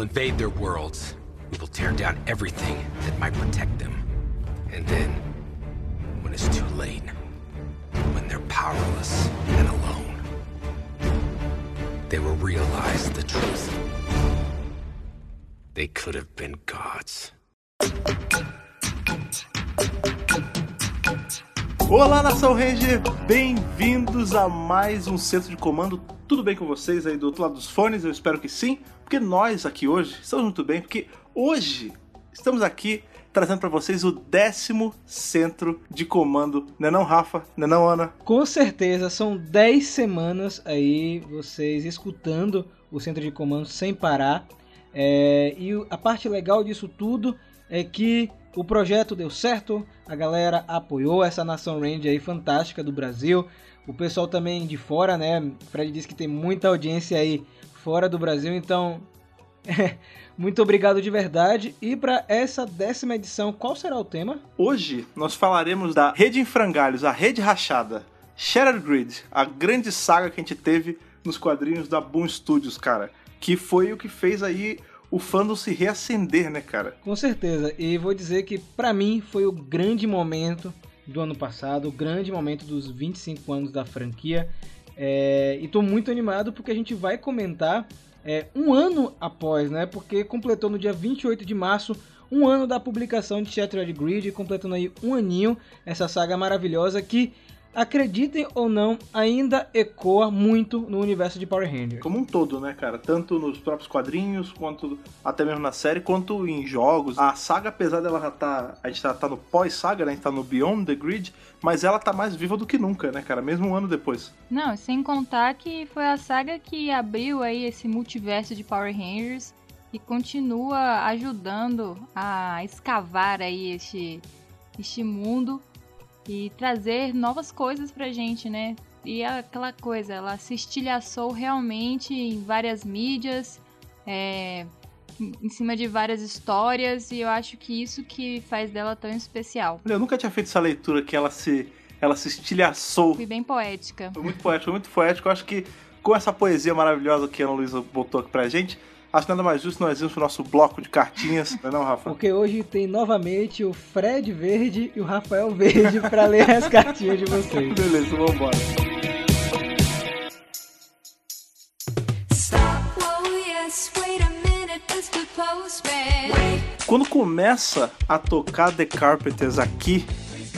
will invade their worlds. We will tear down everything that might protect them. And then, when it's too late, when they're powerless and alone, they will realize the truth. They could have been gods. Olá, Nação Ranger! Bem-vindos a mais um Centro de Comando. Tudo bem com vocês aí do outro lado dos fones? Eu espero que sim, porque nós aqui hoje estamos muito bem, porque hoje estamos aqui trazendo para vocês o décimo Centro de Comando. Não é não, Rafa? Não é não, Ana? Com certeza, são 10 semanas aí vocês escutando o Centro de Comando sem parar. É, e a parte legal disso tudo é que o projeto deu certo, a galera apoiou essa nação Ranger aí fantástica do Brasil. O pessoal também de fora, né? Fred disse que tem muita audiência aí fora do Brasil, então muito obrigado de verdade. E para essa décima edição, qual será o tema? Hoje nós falaremos da Rede em Frangalhos, a Rede Rachada, Shattered Grid, a grande saga que a gente teve nos quadrinhos da Boom Studios, cara, que foi o que fez aí o fandom se reacender, né, cara? Com certeza. E vou dizer que para mim foi o grande momento do ano passado, o grande momento dos 25 anos da franquia. É, e tô muito animado porque a gente vai comentar é, um ano após, né? Porque completou no dia 28 de março um ano da publicação de Shattered Grid, completando aí um aninho essa saga maravilhosa que acreditem ou não, ainda ecoa muito no universo de Power Rangers. Como um todo, né, cara? Tanto nos próprios quadrinhos, quanto até mesmo na série, quanto em jogos. A saga, apesar dela já tá. A gente tá, tá no pós-saga, né? A gente tá no Beyond the Grid, mas ela tá mais viva do que nunca, né, cara? Mesmo um ano depois. Não, sem contar que foi a saga que abriu aí esse multiverso de Power Rangers e continua ajudando a escavar aí este, este mundo e trazer novas coisas pra gente, né? E é aquela coisa, ela se estilhaçou realmente em várias mídias, é, em cima de várias histórias, e eu acho que isso que faz dela tão especial. Eu nunca tinha feito essa leitura que ela se, ela se estilhaçou. Foi bem poética. Foi muito poético, foi muito poético. Eu acho que com essa poesia maravilhosa que a Ana Luísa botou aqui pra gente, Acho nada mais justo nós irmos pro nosso bloco de cartinhas, não é não, Rafa? Porque hoje tem novamente o Fred Verde e o Rafael Verde para ler as cartinhas de vocês. Beleza, vamos embora. Quando começa a tocar The Carpenters aqui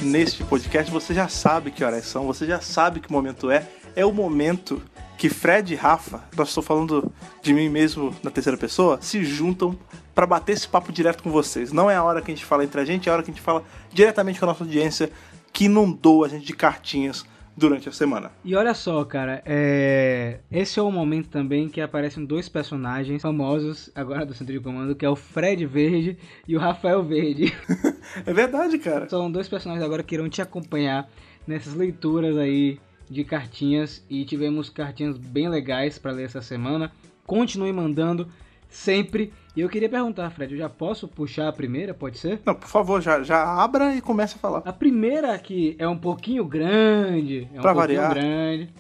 neste podcast, você já sabe que horas são, você já sabe que momento é. É o momento que Fred e Rafa, nós estou falando de mim mesmo na terceira pessoa, se juntam para bater esse papo direto com vocês. Não é a hora que a gente fala entre a gente, é a hora que a gente fala diretamente com a nossa audiência que inundou a gente de cartinhas durante a semana. E olha só, cara, é... esse é o momento também que aparecem dois personagens famosos agora do Centro de Comando, que é o Fred Verde e o Rafael Verde. é verdade, cara. São dois personagens agora que irão te acompanhar nessas leituras aí de cartinhas e tivemos cartinhas bem legais para ler essa semana. Continue mandando sempre. E eu queria perguntar, Fred, eu já posso puxar a primeira, pode ser? Não, por favor, já, já abra e comece a falar. A primeira aqui é um pouquinho grande, é um pra pouquinho variar. grande.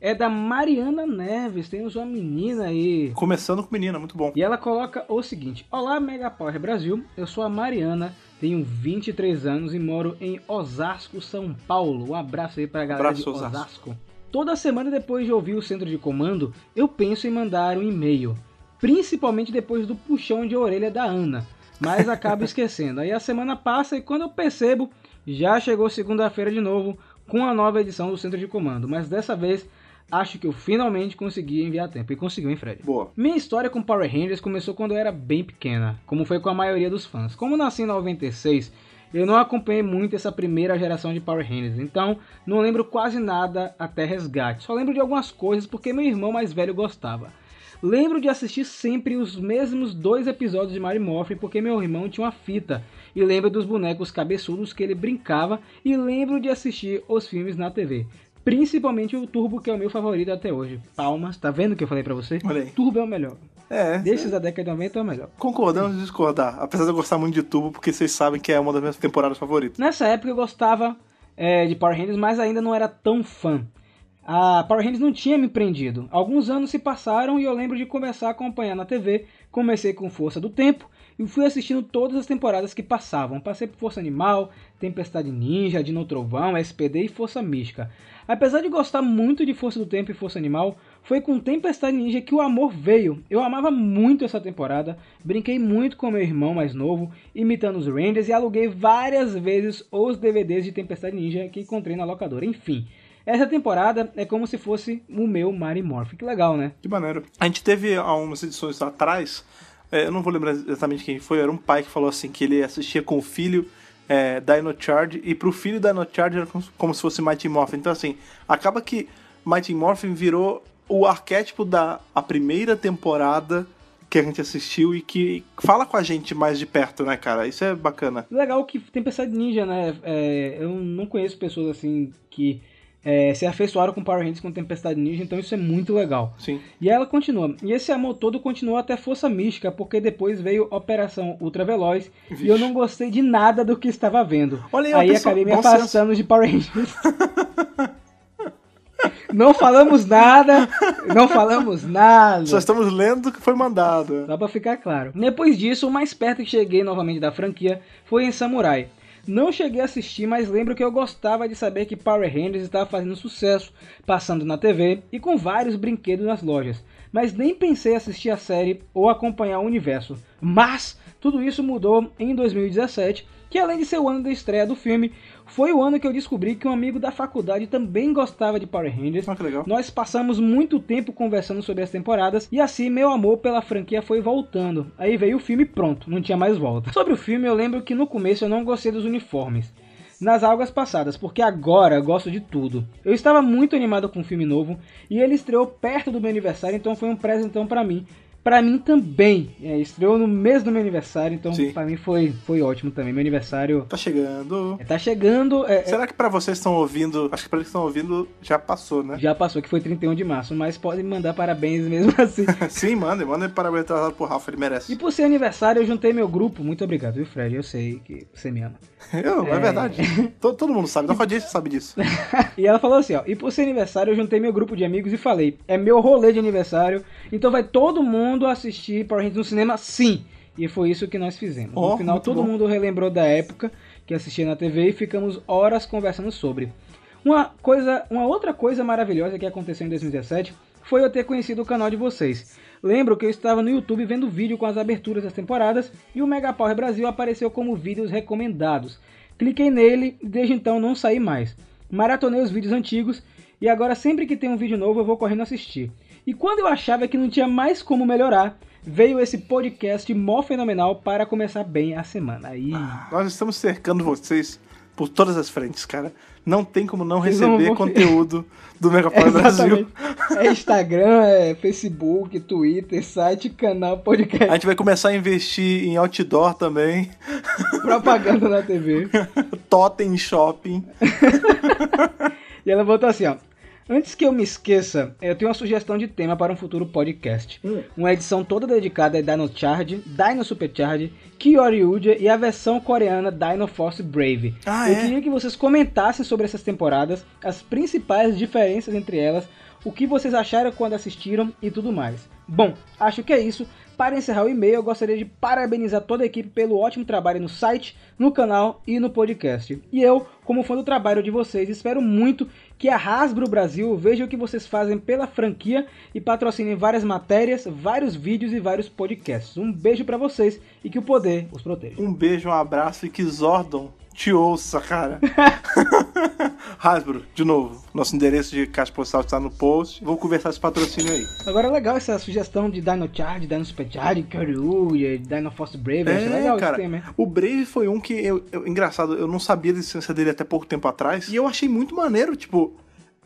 É da Mariana Neves, temos uma menina aí. Começando com menina, muito bom. E ela coloca o seguinte: Olá, Mega Power Brasil, eu sou a Mariana, tenho 23 anos e moro em Osasco, São Paulo. Um abraço aí pra galera Abraço, de Osasco. Osasco. Toda semana depois de ouvir o centro de comando, eu penso em mandar um e-mail, principalmente depois do puxão de orelha da Ana, mas acabo esquecendo. Aí a semana passa e quando eu percebo, já chegou segunda-feira de novo com a nova edição do centro de comando, mas dessa vez acho que eu finalmente consegui enviar tempo. E conseguiu, hein, Fred? Boa. Minha história com Power Rangers começou quando eu era bem pequena, como foi com a maioria dos fãs. Como nasci em 96, eu não acompanhei muito essa primeira geração de Power Rangers, então não lembro quase nada até Resgate. Só lembro de algumas coisas porque meu irmão mais velho gostava. Lembro de assistir sempre os mesmos dois episódios de Mary Morphin porque meu irmão tinha uma fita. E lembro dos bonecos cabeçudos que ele brincava e lembro de assistir os filmes na TV. Principalmente o Turbo, que é o meu favorito até hoje. Palmas, tá vendo o que eu falei pra você? Olha aí. Turbo é o melhor. É, Desses da década de 90 é o melhor. concordamos em discordar. Apesar de eu gostar muito de Turbo, porque vocês sabem que é uma das minhas temporadas favoritas. Nessa época eu gostava é, de Power Rangers, mas ainda não era tão fã. a Power Rangers não tinha me prendido. Alguns anos se passaram e eu lembro de começar a acompanhar na TV. Comecei com Força do Tempo e fui assistindo todas as temporadas que passavam. Passei por Força Animal, Tempestade Ninja, Dino Trovão, SPD e Força Mística. Apesar de gostar muito de Força do Tempo e Força Animal, foi com Tempestade Ninja que o amor veio. Eu amava muito essa temporada, brinquei muito com meu irmão mais novo, imitando os Rangers e aluguei várias vezes os DVDs de Tempestade Ninja que encontrei na locadora. Enfim, essa temporada é como se fosse o meu Mary Morph. Que legal, né? Que maneiro. A gente teve há umas edições atrás, eu não vou lembrar exatamente quem foi, era um pai que falou assim que ele assistia com o filho é, Dino Charge e pro filho Dino Charge era como, como se fosse Mighty Morphin. Então assim, acaba que Mighty Morphin virou o arquétipo da a primeira temporada que a gente assistiu e que fala com a gente mais de perto, né, cara? Isso é bacana. Legal que Tempestade Ninja, né? É, eu não conheço pessoas assim que é, se afeiçoaram com Power Rangers com Tempestade Ninja, então isso é muito legal. Sim. E ela continua. E esse amor todo continuou até Força Mística, porque depois veio Operação Ultra Veloz Vixe. e eu não gostei de nada do que estava vendo. Olha aí, aí pessoa- acabei me afastando de Power Rangers. não falamos nada, não falamos nada. Só estamos lendo o que foi mandado. Só pra ficar claro. Depois disso, o mais perto que cheguei novamente da franquia foi em Samurai. Não cheguei a assistir, mas lembro que eu gostava de saber que Power Rangers estava fazendo sucesso, passando na TV e com vários brinquedos nas lojas. Mas nem pensei em assistir a série ou acompanhar o universo. Mas tudo isso mudou em 2017, que além de ser o ano da estreia do filme, foi o ano que eu descobri que um amigo da faculdade também gostava de Power Rangers. Ah, que legal. Nós passamos muito tempo conversando sobre as temporadas e assim meu amor pela franquia foi voltando. Aí veio o filme e pronto, não tinha mais volta. Sobre o filme, eu lembro que no começo eu não gostei dos uniformes. Nas algas passadas, porque agora gosto de tudo. Eu estava muito animado com o filme novo e ele estreou perto do meu aniversário, então foi um presentão pra mim. Pra mim também, é, estreou no mês do meu aniversário, então Sim. pra mim foi, foi ótimo também. Meu aniversário Tá chegando. é, tá chegando, é, é, Será que pra vocês estão ouvindo, acho que pra eles que estão ouvindo já passou, né? já passou que foi 31 de março, mas podem mandar parabéns mesmo assim. Sim, manda, manda parabéns atrasado pro Rafa, ele merece. E por ser aniversário, eu juntei meu grupo. Muito obrigado, viu, Fred? Eu sei que você me ama. Eu, é, verdade. todo, todo mundo sabe, nossa audiência sabe disso. E ela falou assim, ó. E por ser aniversário, eu juntei meu grupo de amigos e falei: é meu rolê de aniversário, então vai todo mundo assistir Power Rangers no cinema, sim. E foi isso que nós fizemos. Ó, no final, todo bom. mundo relembrou da época que assistia na TV e ficamos horas conversando sobre. Uma coisa, uma outra coisa maravilhosa que aconteceu em 2017 foi eu ter conhecido o canal de vocês. Lembro que eu estava no YouTube vendo vídeo com as aberturas das temporadas e o Mega Power Brasil apareceu como vídeos recomendados. Cliquei nele e desde então não saí mais. Maratonei os vídeos antigos e agora sempre que tem um vídeo novo eu vou correndo assistir. E quando eu achava que não tinha mais como melhorar, veio esse podcast mó fenomenal para começar bem a semana. Aí, Nós estamos cercando vocês por todas as frentes, cara. Não tem como não Vocês receber vão- conteúdo do Megapower Brasil. exatamente. É Instagram, é Facebook, Twitter, site, canal, podcast, A gente vai começar a investir em outdoor também, propaganda na TV. totem shopping. E ela botou assim, ó. Antes que eu me esqueça, eu tenho uma sugestão de tema para um futuro podcast. Uma edição toda dedicada a Dino Charge, Dino Supercharge, Kyoryuja e a versão coreana Dino Force Brave. Ah, eu é? queria que vocês comentassem sobre essas temporadas, as principais diferenças entre elas, o que vocês acharam quando assistiram e tudo mais. Bom, acho que é isso. Para encerrar o e-mail, eu gostaria de parabenizar toda a equipe pelo ótimo trabalho no site, no canal e no podcast. E eu, como fã do trabalho de vocês, espero muito que a Hasbro Brasil veja o que vocês fazem pela franquia e patrocinem várias matérias, vários vídeos e vários podcasts. Um beijo pra vocês e que o poder os proteja. Um beijo, um abraço e que Zordon te ouça, cara. Hasbro, de novo, nosso endereço de caixa postal está no post. Vou conversar esse patrocínio aí. Agora é legal essa sugestão de Dino Charge, Dino Supercharge, Kyoryuja, Dino Force Brave. acho legal É, cara, esse tema. o Brave foi um que, eu, eu- engraçado, eu não sabia da existência dele até pouco tempo atrás. E eu achei muito maneiro, tipo,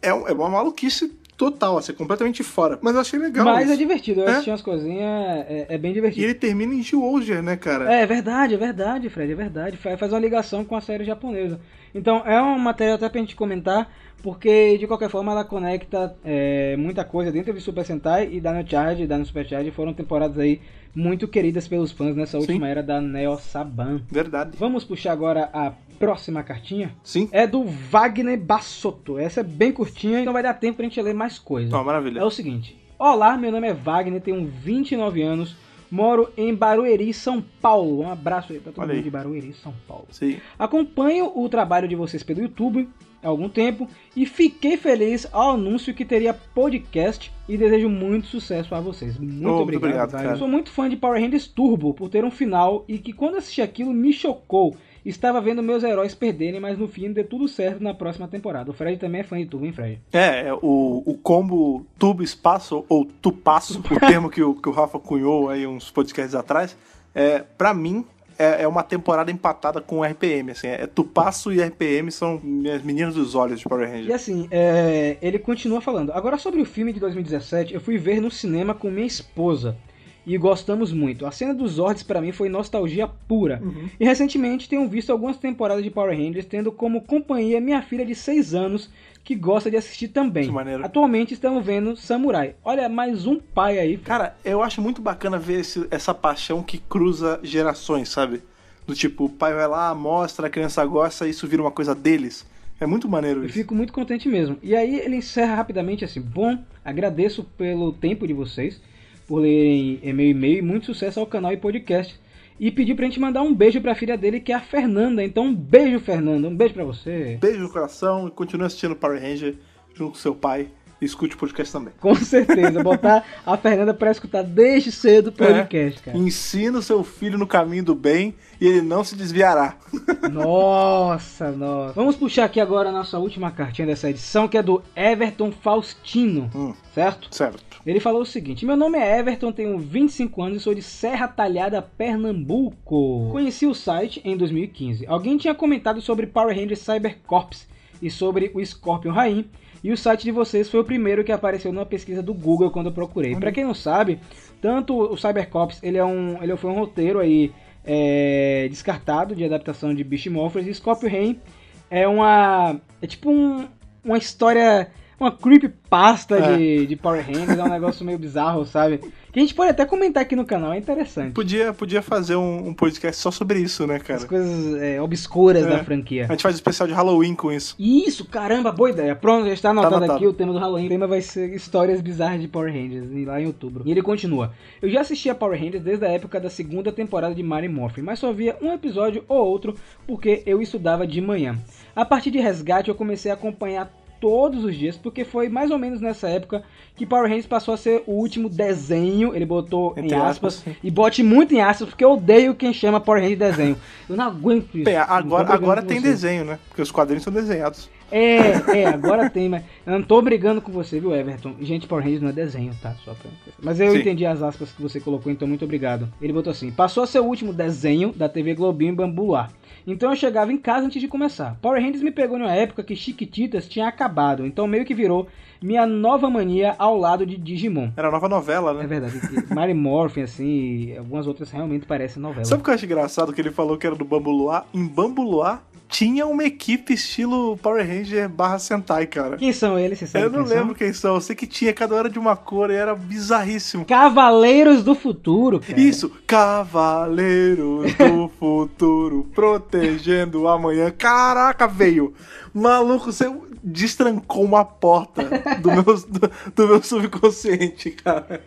é, um- é uma maluquice total, assim, completamente fora. Mas eu achei legal Mas isso. é divertido, eu É? assisti umas coisinhas, é, é bem E divertido. ele termina em Georgia, né, cara? É, é verdade, é verdade, Fred, é verdade. Fa- Faz uma ligação com a série japonesa. Então é uma matéria até pra gente comentar, porque de qualquer forma ela conecta é, muita coisa dentro de Super Sentai e Dino Charge e Dino Super Charge foram temporadas aí muito queridas pelos fãs nessa última Sim. era da Neo Saban. Verdade. Vamos puxar agora a próxima cartinha. Sim. É do Wagner Bassotto. Essa é bem curtinha, então vai dar tempo pra gente ler mais coisa. Ó, maravilha. É o seguinte: Olá, meu nome é Wagner, tenho 29 anos, moro em Barueri, São Paulo. Um abraço aí pra todo Olha mundo aí. de Barueri, São Paulo. Sim. Acompanho o trabalho de vocês pelo YouTube há algum tempo e fiquei feliz ao anúncio que teria podcast e desejo muito sucesso a vocês. Muito Oh, muito obrigado, obrigado, Wagner. cara. Sou muito fã de Power Rangers Turbo por ter um final e que quando assisti aquilo me chocou. Estava vendo meus heróis perderem, mas no fim deu tudo certo na próxima temporada. O Fred também é fã de Turbo, hein, Fred? É, é, o, o combo tubo espaço ou tupasso, o termo que o, que o Rafa cunhou aí uns podcasts atrás, é, pra mim é, é uma temporada empatada com o RPM, assim, é, Tupasso e RPM são minhas meninas dos olhos de Power E Rangers. assim, é, ele continua falando. Agora sobre o filme de 2017, eu fui ver no cinema com minha esposa. E gostamos muito. A cena dos Zords pra mim foi nostalgia pura. Uhum. E recentemente tenho visto algumas temporadas de Power Rangers, tendo como companhia minha filha de 6 anos, que gosta de assistir também. Atualmente estamos vendo Samurai. Olha, mais um pai aí. Cara, eu acho muito bacana ver esse- essa paixão que cruza gerações, sabe? Do tipo, o pai vai lá, mostra, a criança gosta, isso vira uma coisa deles. É muito maneiro Eu isso. fico muito contente mesmo. E aí ele encerra rapidamente assim: Bom, agradeço pelo tempo de vocês, por lerem meu e-mail e muito sucesso ao canal e podcast. E pedir pra gente mandar um beijo pra filha dele, que é a Fernanda. Então, um beijo, Fernanda. Um beijo pra você. Beijo no coração e continue assistindo Power Ranger junto com seu pai. Escute o podcast também. Com certeza. Botar a Fernanda pra escutar desde cedo o podcast, cara. Ensina o seu filho no caminho do bem e ele não se desviará. Nossa, nossa. Vamos puxar aqui agora a nossa última cartinha dessa edição, que é do Everton Faustino. Hum. Certo? Certo. Ele falou o seguinte: Meu nome é Everton, tenho 25 anos e sou de Serra Talhada, Pernambuco. Conheci o site em 2015. Alguém tinha comentado sobre Power Rangers Cyber Corps e sobre o Scorpion Rain. E o site de vocês foi o primeiro que apareceu numa pesquisa do Google quando eu procurei. Pra quem não sabe, tanto o Cyber Corps ele é um, ele foi um roteiro aí é, descartado de adaptação de Beast Morphers e Scorpion Rain é uma é tipo um, uma história uma creepypasta É. de, de Power Rangers, é um negócio meio bizarro, sabe? Que a gente pode até comentar aqui no canal, é interessante. Podia, podia fazer um, um podcast só sobre isso, né, As cara? coisas é, obscuras É. da franquia. A gente faz um especial de Halloween com isso. Isso, caramba, boa ideia. Pronto, já está anotado, anotado. aqui o tema do Halloween. O tema vai ser histórias bizarras de Power Rangers, lá em outubro. E ele continua. Eu já assisti a Power Rangers desde a época da segunda temporada de Mighty Morphin, mas só via um episódio ou outro porque eu estudava de manhã. A partir de Resgate eu comecei a acompanhar todos os dias, porque foi mais ou menos nessa época que Power Rangers passou a ser o último desenho, ele botou Entre em aspas, aspas, e bote muito em aspas, porque eu odeio quem chama Power Rangers de desenho. Eu não aguento isso. Tô agora, agora tem você. desenho, né? Porque os quadrinhos são desenhados. É, é, agora tem, mas eu não tô brigando com você, viu, Everton? Gente, Power Rangers não é desenho, tá? Só pra... Mas eu Sim. entendi as aspas que você colocou, então muito obrigado. Ele botou assim: passou a ser o último desenho da TV Globinho em Bambu Luar. Então eu chegava em casa antes de começar. Power Rangers me pegou numa época que Chiquititas tinha acabado, então meio que virou minha nova mania ao lado de Digimon. Era a nova novela, É né? verdade, que Mary Morphin, assim, e algumas outras realmente parecem novela. Sabe o que eu acho engraçado? Que ele falou que era do Bambu Luar. Em Bambu Luar tinha uma equipe estilo Power Ranger barra Sentai, cara. Quem são eles? Você sabe Eu não quem são? lembro quem são. Eu sei que tinha, cada hora de uma cor e era bizarríssimo. Cavaleiros do Futuro, cara. Isso, Cavaleiros do Futuro, protegendo o amanhã. Caraca, veio! Maluco, você destrancou uma porta do meu, do, do meu subconsciente, cara.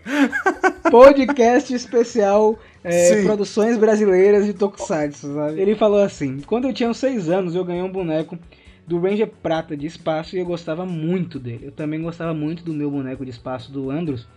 podcast especial é. Produções Brasileiras de Tokusatsu, sabe? Ele falou assim: Quando eu tinha uns 6 anos, eu ganhei um boneco do Ranger Prata de espaço e eu gostava muito dele. Eu também gostava muito do meu boneco de espaço do Andros.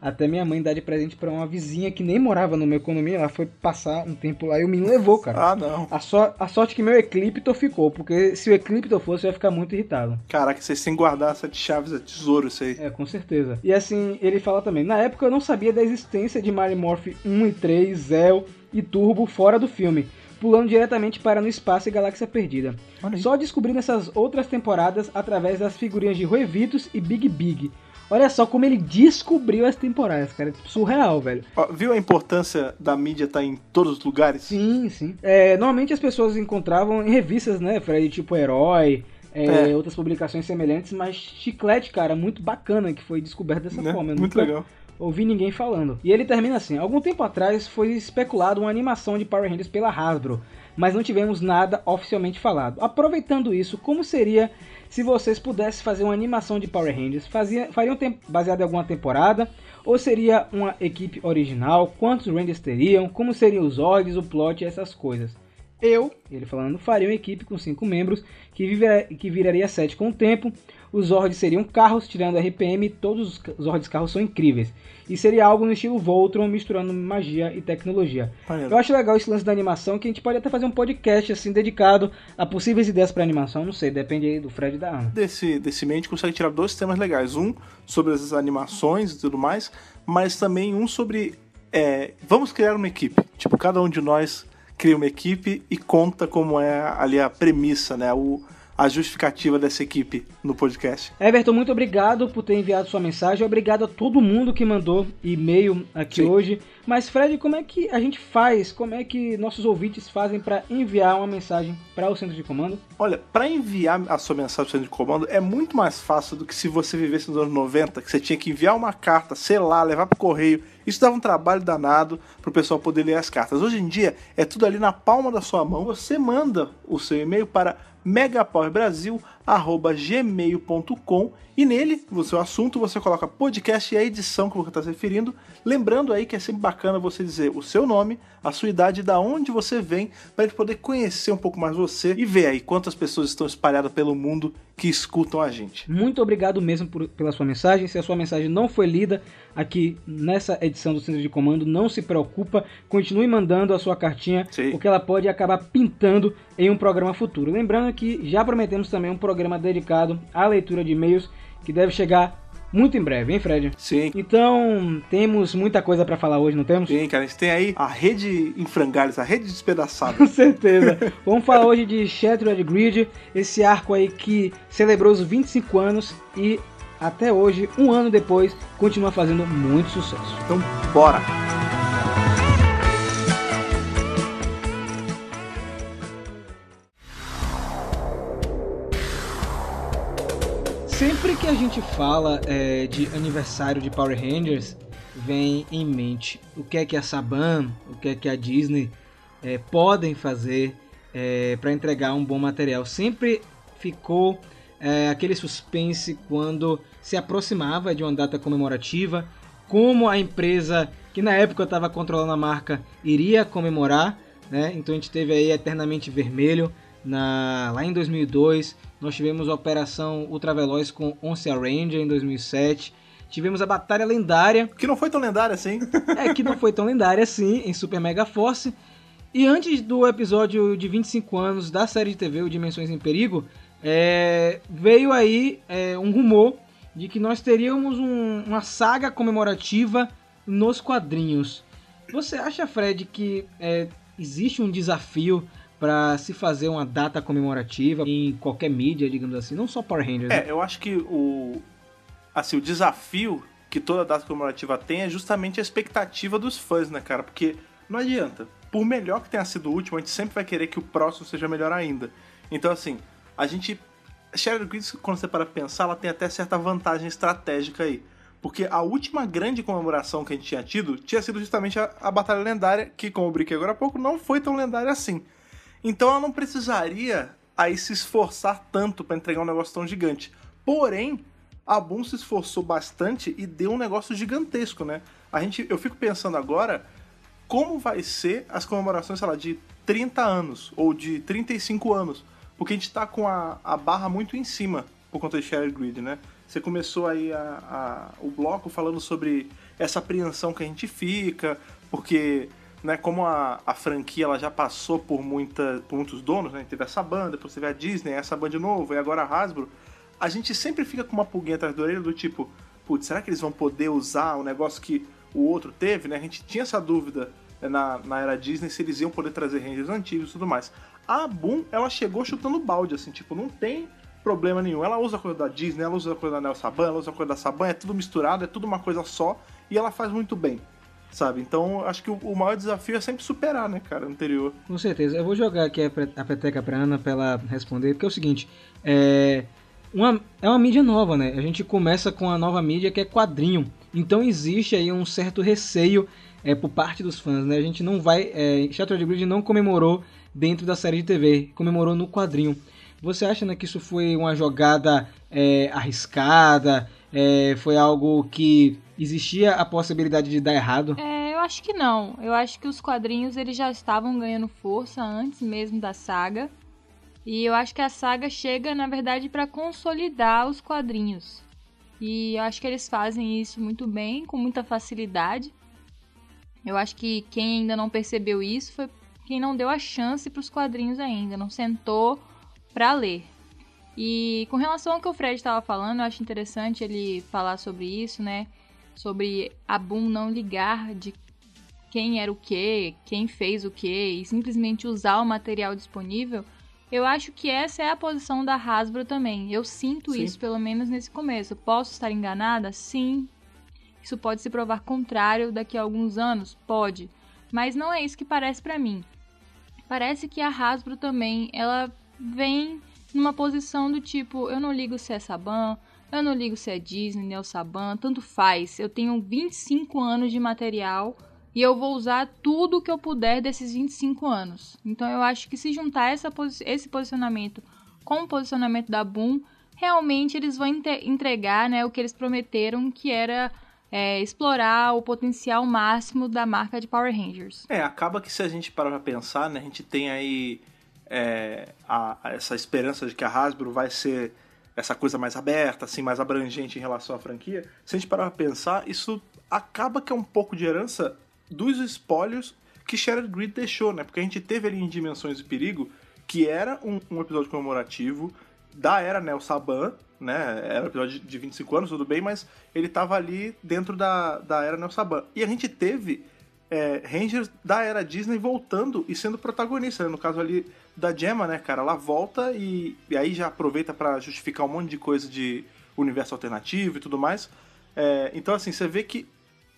Até minha mãe dá de presente pra uma vizinha que nem morava no meu condomínio. Ela foi passar um tempo lá e o menino levou, cara. Ah, não. A, so- a sorte que meu Eclipto ficou, porque se o Eclipto fosse, eu ia ficar muito irritado. Caraca, vocês sem guardar sete chaves é tesouro isso aí. É, com certeza. E assim, ele fala também, na época eu não sabia da existência de Mario Morph 1 e 3, Zell e Turbo fora do filme, pulando diretamente para No Espaço e Galáxia Perdida. Só descobri nessas outras temporadas através das figurinhas de Ruevitos e Big Big. Olha só como ele descobriu as temporadas, cara. É tipo, surreal, velho. Ó, viu a importância da mídia estar em todos os lugares? Sim, sim. É, normalmente as pessoas encontravam em revistas, né, Fred? Tipo Herói, é, É. outras publicações semelhantes, mas Chiclete, cara, muito bacana que foi descoberto dessa Né? forma. Eu Muito legal. ouvi ninguém falando. E ele termina assim: algum tempo atrás foi especulado uma animação de Power Rangers pela Hasbro, mas não tivemos nada oficialmente falado. Aproveitando isso, como seria se vocês pudessem fazer uma animação de Power Rangers? Fazia, fariam baseado em alguma temporada? Ou seria uma equipe original? Quantos Rangers teriam? Como seriam os orgs, o plot e essas coisas? Eu, ele falando, faria uma equipe com cinco membros que, viver- que viraria sete com o tempo. Os Zords seriam carros, tirando RPM, todos os Zords carros são incríveis. E seria algo no estilo Voltron, misturando magia e tecnologia. Maneiro. Eu acho legal esse lance da animação, que a gente pode até fazer um podcast assim dedicado a possíveis ideias para animação, não sei, depende aí do Fred e da Ana. Desse, desse meio a gente consegue tirar dois temas legais. Um sobre as animações e tudo mais, mas também um sobre. é, vamos criar uma equipe. Tipo, cada um de nós cria uma equipe e conta como é ali a premissa, né? O, a justificativa dessa equipe no podcast. Everton, muito obrigado por ter enviado sua mensagem. Obrigado a todo mundo que mandou e-mail aqui Sim. hoje. Mas, Fred, como é que a gente faz? Como é que nossos ouvintes fazem para enviar uma mensagem para o centro de comando? Olha, para enviar a sua mensagem pro centro de comando é muito mais fácil do que se você vivesse nos anos 90, que você tinha que enviar uma carta, sei lá, levar pro correio. Isso dava um trabalho danado pro pessoal poder ler as cartas. Hoje em dia é tudo ali na palma da sua mão. Você manda o seu e-mail para Mega Power Brasil, megapowerbrasil@gmail.com e nele, o seu assunto, você coloca podcast e a edição que você está se referindo. Lembrando aí que é sempre bacana você dizer o seu nome, a sua idade, e da onde você vem, para a gente poder conhecer um pouco mais você e ver aí quantas pessoas estão espalhadas pelo mundo que escutam a gente. Muito obrigado mesmo por- pela sua mensagem. Se a sua mensagem não foi lida aqui nessa edição do Centro de Comando, não se preocupa. Continue mandando a sua cartinha, Sim. porque ela pode acabar pintando em um programa futuro. Lembrando que já prometemos também um programa dedicado à leitura de e-mails, que deve chegar muito em breve, hein, Fred? Sim. Então, temos muita coisa pra falar hoje, não temos? Sim, cara, a gente tem aí a rede em frangalhos, a rede despedaçada. Com certeza. Vamos falar hoje de Shattered Grid, esse arco aí que celebrou os 25 anos e até hoje, um ano depois, continua fazendo muito sucesso. Então, bora! Sempre que a gente fala é, de aniversário de Power Rangers, vem em mente o que é que a Saban, o que é que a Disney é, podem fazer para entregar um bom material. Sempre ficou é, aquele suspense quando se aproximava de uma data comemorativa, como a empresa que na época estava controlando a marca iria comemorar. Né? Então a gente teve aí Eternamente Vermelho na, lá em 2002. Nós tivemos a Operação Ultraveloz com Once Ranger em 2007. Tivemos a Batalha Lendária, Que não foi tão lendário assim. é, que não foi tão lendária assim, em Super Mega Force. E antes do episódio de 25 anos da série de TV O Dimensões em Perigo, é, veio aí é, um rumor de que nós teríamos um- uma saga comemorativa nos quadrinhos. Você acha, Fred, que é, existe um desafio para se fazer uma data comemorativa em qualquer mídia, digamos assim, não só Power Rangers? né? É, eu acho que o assim, o desafio que toda data comemorativa tem é justamente a expectativa dos fãs, né, cara? Porque não adianta. Por melhor que tenha sido o último, a gente sempre vai querer que o próximo seja melhor ainda. Então, assim, a gente. Shattered Grid, quando você para pensar, ela tem até certa vantagem estratégica aí. Porque a última grande comemoração que a gente tinha tido tinha sido justamente a, a Batalha Lendária, que, como eu brinquei agora há pouco, não foi tão lendária assim. Então ela não precisaria aí se esforçar tanto pra entregar um negócio tão gigante. Porém, a Boom se esforçou bastante e deu um negócio gigantesco, né? A gente, eu fico pensando agora como vai ser as comemorações, sei lá, de 30 anos ou de 35 anos. Porque a gente tá com a, a barra muito em cima por conta de Shared Grid, né? Você começou aí a, a- o bloco falando sobre essa apreensão que a gente fica, porque, né, como a, a franquia ela já passou por, muita, por muitos donos, né? Teve essa banda, depois teve a Disney, essa banda de novo, e agora a Hasbro. A gente sempre fica com uma pulguinha atrás da orelha do tipo, putz, será que eles vão poder usar o negócio que o outro teve, né? A gente tinha essa dúvida né, na, na era Disney se eles iam poder trazer Rangers antigos e tudo mais. A Boom, ela chegou chutando balde, assim, tipo, não tem problema nenhum. Ela usa a coisa da Disney, ela usa a coisa da Nel Saban, ela usa a coisa da Saban, é tudo misturado, é tudo uma coisa só, e ela faz muito bem. Sabe? Então, acho que o, maior desafio é sempre superar, né, cara, anterior. Com certeza. Eu vou jogar aqui a peteca pra Ana pra ela responder, porque é o seguinte, é uma, é uma mídia nova, né? A gente começa com a nova mídia que é quadrinho. Então existe aí um certo receio é, por parte dos fãs, né? A gente não vai... É, Shattered Grid não comemorou dentro da série de TV, comemorou no quadrinho. Você acha né, que isso foi uma jogada é, arriscada? É, foi algo que existia a possibilidade de dar errado? É, eu acho que não. Eu acho que os quadrinhos eles já estavam ganhando força antes mesmo da saga. E eu acho que a saga chega, na verdade, para consolidar os quadrinhos. E eu acho que eles fazem isso muito bem, com muita facilidade. Eu acho que quem ainda não percebeu isso foi quem não deu a chance para os quadrinhos ainda, não sentou para ler. E com relação ao que o Fred estava falando, eu acho interessante ele falar sobre isso, né? Sobre a Boom não ligar de quem era o que, quem fez o que e simplesmente usar o material disponível. Eu acho que essa é a posição da Hasbro também. Eu sinto Sim. isso, pelo menos nesse começo. Posso estar enganada? Sim. Isso pode se provar contrário daqui a alguns anos? Pode. Mas não é isso que parece pra mim. Parece que a Hasbro também, ela vem numa posição do tipo, eu não ligo se é Saban, eu não ligo se é Disney, Neo Saban, tanto faz. Eu tenho 25 anos de material e eu vou usar tudo que eu puder desses 25 anos. Então eu acho que se juntar essa, esse posicionamento com o posicionamento da Boom, realmente eles vão entregar né, o que eles prometeram, que era é, explorar o potencial máximo da marca de Power Rangers. É, acaba que se a gente parar pra pensar, né, a gente tem aí é, a- a- essa esperança de que a Hasbro vai ser essa coisa mais aberta, assim, mais abrangente em relação à franquia. Se a gente parar pra pensar, isso acaba que é um pouco de herança dos espólios que Shattered Grid deixou, né? Porque a gente teve ali em Dimensões de Perigo, que era um, um episódio comemorativo da era Nel Saban, né? Era um episódio de 25 anos, tudo bem, mas ele tava ali dentro da, da era Nel Saban. E a gente teve é, Rangers da era Disney voltando e sendo protagonista, né? no caso ali da Gemma, né, cara? Ela volta e, e aí já aproveita pra justificar um monte de coisa de universo alternativo e tudo mais. É, então, assim, você vê que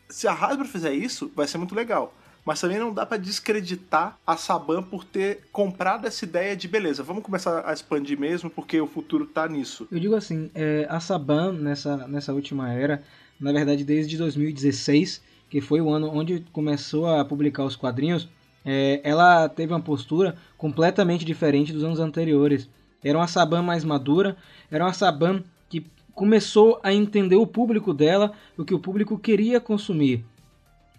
se a Hasbro fizer isso, vai ser muito legal. Mas também não dá pra descreditar a Saban por ter comprado essa ideia de beleza, vamos começar a expandir mesmo porque o futuro tá nisso. Eu digo assim, é, a Saban nessa, nessa última era, na verdade desde 2016, que foi o ano onde começou a publicar os quadrinhos, é, ela teve uma postura completamente diferente dos anos anteriores. Era uma Saban mais madura, era uma Saban que começou a entender o público dela, o que o público queria consumir.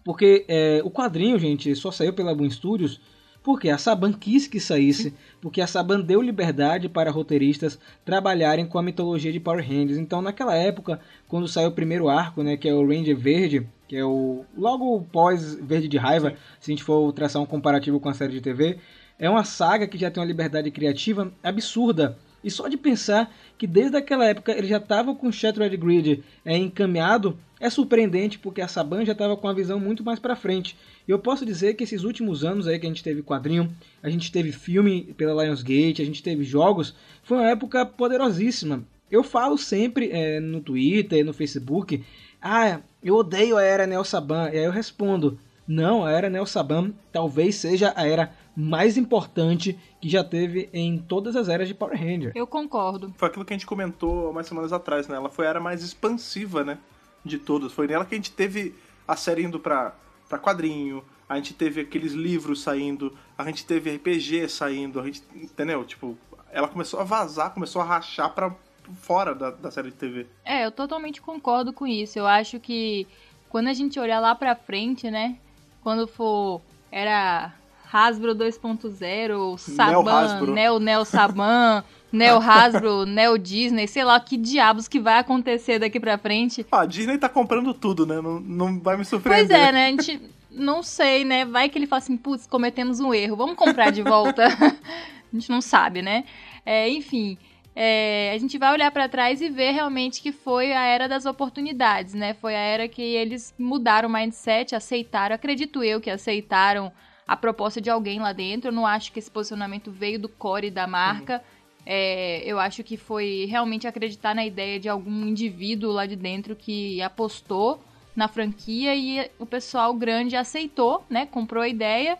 Porque é, o quadrinho, gente, só saiu pela Boom Studios porque a Saban quis que saísse, porque a Saban deu liberdade para roteiristas trabalharem com a mitologia de Power Rangers. Então, naquela época, quando saiu o primeiro arco, né, que é o Ranger Verde, que é o logo pós Verde de Raiva, se a gente for traçar um comparativo com a série de TV, é uma saga que já tem uma liberdade criativa absurda. E só de pensar que desde aquela época ele já estava com o Shattered Grid é, encaminhado, é surpreendente porque a Saban já estava com a visão muito mais para frente. E eu posso dizer que esses últimos anos aí que a gente teve quadrinho, a gente teve filme pela Lionsgate, a gente teve jogos, foi uma época poderosíssima. Eu falo sempre é, no Twitter, no Facebook, ah, eu odeio a era Neo Saban. E aí eu respondo, não, a era Neo Saban talvez seja a era mais importante que já teve em todas as eras de Power Ranger. Eu concordo. Foi aquilo que a gente comentou umas semanas atrás, né? Ela foi a era mais expansiva, né? De todas. Foi nela que a gente teve a série indo pra, pra quadrinho, a gente teve aqueles livros saindo, a gente teve RPG saindo, a gente. Entendeu? Tipo, ela começou a vazar, começou a rachar pra fora da, da série de TV. É, eu totalmente concordo com isso. Eu acho que quando a gente olhar lá pra frente, né? Quando for. Era Hasbro 2.0, Saban, Hasbro. Neo Neo Saban, Neo Hasbro, Neo Disney, sei lá que diabos que vai acontecer daqui pra frente. Ah, a Disney tá comprando tudo, né? Não, não vai me Pois surpreender. é, né? A gente não sei, né? Vai que ele fala assim, putz, cometemos um erro, vamos comprar de volta. a gente não sabe, né? É, enfim, é, a gente vai olhar pra trás e ver realmente que foi a era das oportunidades, né? Foi a era que eles mudaram o mindset, aceitaram, acredito eu que aceitaram a proposta de alguém lá dentro. Eu não acho que esse posicionamento veio do core da marca. É, eu acho que foi realmente acreditar na ideia de algum indivíduo lá de dentro que apostou na franquia e o pessoal grande aceitou, né? Comprou a ideia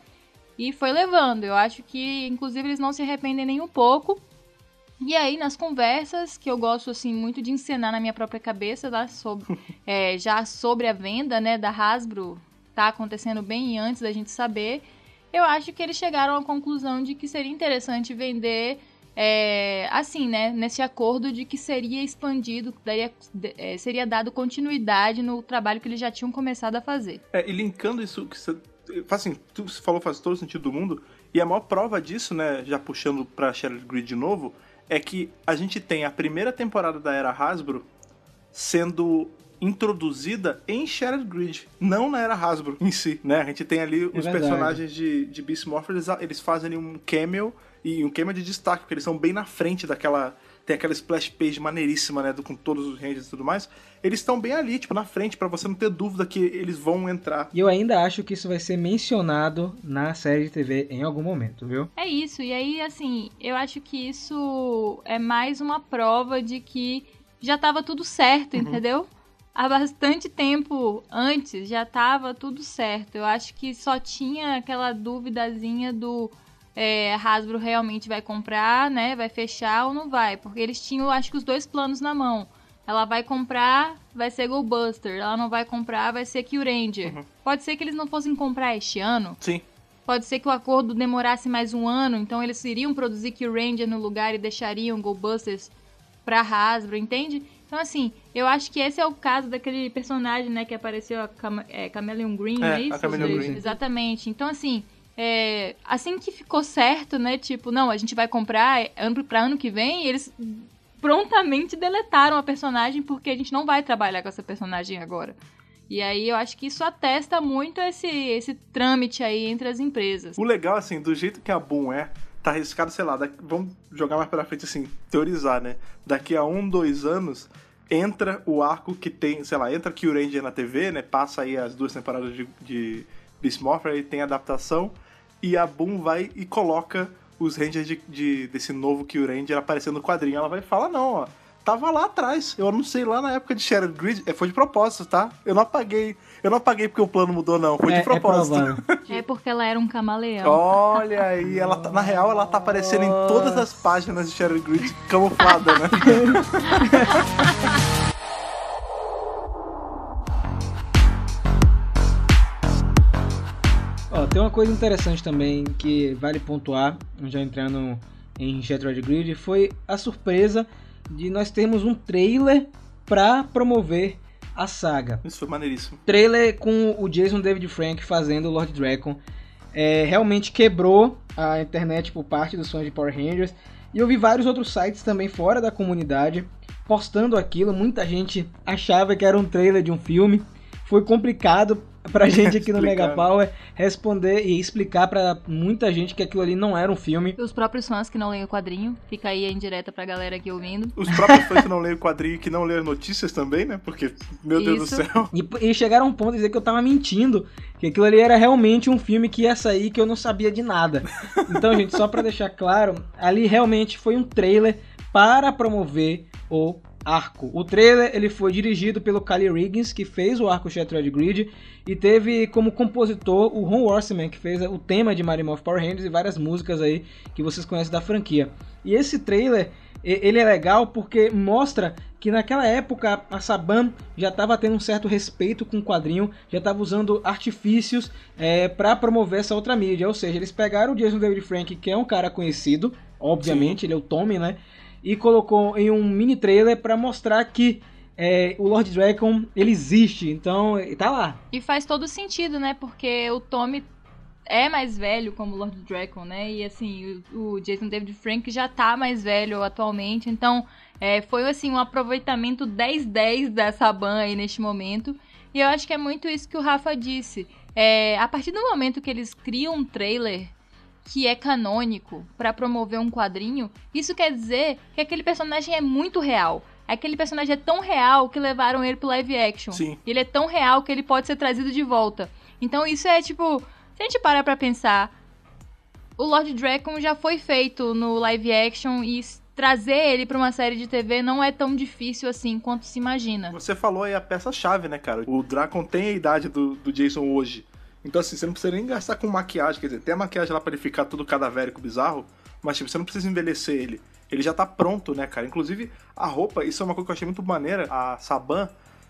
e foi levando. Eu acho que, inclusive, eles não se arrependem nem um pouco. E aí, nas conversas, que eu gosto, assim, muito de encenar na minha própria cabeça, tá? sobre, é, já sobre a venda, né, da Hasbro, tá acontecendo bem antes da gente saber, eu acho que eles chegaram à conclusão de que seria interessante vender é, assim, né, nesse acordo de que seria expandido, daria, é, seria dado continuidade no trabalho que eles já tinham começado a fazer. É, e linkando isso que você. Assim, tu falou faz todo o sentido do mundo, e a maior prova disso, né, já puxando pra Shared Grid de novo, é que a gente tem a primeira temporada da era Hasbro sendo introduzida em Shattered Grid, não na era Hasbro em si, né? A gente tem ali os verdade. personagens de, de Beast Morpher, eles, eles fazem ali um cameo e um cameo de destaque, porque eles são bem na frente daquela... Tem aquela splash page maneiríssima, né? do- Com todos os rangers e tudo mais. Eles estão bem ali, tipo, na frente, pra você não ter dúvida que eles vão entrar. E eu ainda acho que isso vai ser mencionado na série de TV em algum momento, viu? É isso, e aí, assim, eu acho que isso é mais uma prova de que já tava tudo certo, entendeu? Há bastante tempo antes já tava tudo certo. Eu acho que só tinha aquela duvidazinha do é, Hasbro realmente vai comprar, né? Vai fechar ou não vai? Porque eles tinham, acho que, os dois planos na mão. Ela vai comprar, vai ser Goldbuster. Ela não vai comprar, vai ser Q-Ranger. Pode ser que eles não fossem comprar este ano. Sim. Pode ser que o acordo demorasse mais um ano, então eles iriam produzir Q-Ranger no lugar e deixariam Goldbusters pra Hasbro, entende? Então, assim, eu acho que esse é o caso daquele personagem, né, que apareceu, a Cam é, Chameleon Green, É, é, a isso? Chameleon Green. Exatamente. Então, assim, é, assim que ficou certo, né, tipo, não, a gente vai comprar ano pra ano que vem, eles prontamente deletaram a personagem porque a gente não vai trabalhar com essa personagem agora. E aí eu acho que isso atesta muito esse, esse trâmite aí entre as empresas. O legal, assim, do jeito que a Boom é, tá arriscado, sei lá, daqui- vamos jogar mais pra frente, assim, teorizar, né? Daqui a um, dois anos, entra o arco que tem, sei lá, entra Kill Ranger na TV, né? Passa aí as duas temporadas de, de Beast Morpher, aí tem adaptação, e a Boom vai e coloca os Rangers de, de- desse novo Kill Ranger aparecendo no quadrinho. Ela vai falar, não, ó. Tava lá atrás. Eu anunciei lá na época de Shattered Grid. É, foi de propósito, tá? Eu não apaguei. Eu não apaguei porque o plano mudou, não. Foi é, de propósito. É. É porque ela era um camaleão. Olha aí, ela tá- na real ela tá aparecendo em todas as páginas de Shattered Grid camuflada, né? tem uma coisa interessante também que vale pontuar, já entrando em Shattered Grid, foi a surpresa de nós termos um trailer pra promover a saga. Isso foi maneiríssimo. Trailer com o Jason David Frank fazendo o Lord Dragon é, realmente quebrou a internet por parte dos fãs de Power Rangers. E eu vi vários outros sites também fora da comunidade postando aquilo. Muita gente achava que era um trailer de um filme. Foi complicado pra gente aqui no Mega Power responder e explicar pra muita gente que aquilo ali não era um filme. Os próprios fãs que não leem o quadrinho, fica aí a indireta pra galera aqui ouvindo. Os próprios fãs que não leem o quadrinho e que não leem notícias também, né? Porque, meu Deus do Isso. céu. E, e chegaram a um ponto de dizer que eu tava mentindo, que aquilo ali era realmente um filme que ia sair que eu não sabia de nada. Então, gente, só pra deixar claro, ali realmente foi um trailer para promover o arco. O trailer ele foi dirigido pelo Kyle Riggins, que fez o arco Shattered Grid, e teve como compositor o Ron Horseman, que fez o tema de Mighty Morphin Power Rangers e várias músicas aí que vocês conhecem da franquia. E esse trailer, ele é legal porque mostra que naquela época a Saban já estava tendo um certo respeito com o quadrinho, já estava usando artifícios para promover essa outra mídia. Ou seja, eles pegaram o Jason David Frank, que é um cara conhecido, obviamente, ele é o Tommy, né? E colocou em um mini trailer para mostrar que é, o Lord Dragon ele existe, então tá lá. E faz todo sentido, né? Porque o Tommy é mais velho como Lord Dragon, né? E assim, o, Jason David Frank já tá mais velho atualmente. Então, é, foi assim, um aproveitamento 10-10 da Saban aí neste momento. E eu acho que é muito isso que o Rafa disse. É, a partir do momento que eles criam um trailer que é canônico pra promover um quadrinho, isso quer dizer que aquele personagem é muito real. Aquele personagem é tão real que levaram ele pro live action. Sim. Ele é tão real que ele pode ser trazido de volta. Então isso é tipo, se a gente parar pra pensar, o Lord Dragon já foi feito no live action e trazer ele pra uma série de TV não é tão difícil assim quanto se imagina. Você falou aí a peça-chave, né, cara? O Dracon tem a idade do, do Jason hoje. Então, assim, você não precisa nem gastar com maquiagem. Quer dizer, tem a maquiagem lá pra ele ficar todo cadavérico bizarro, mas, tipo, você não precisa envelhecer ele. Ele já tá pronto, né, cara? Inclusive, a roupa, isso é uma coisa que eu achei muito maneira. A Saban,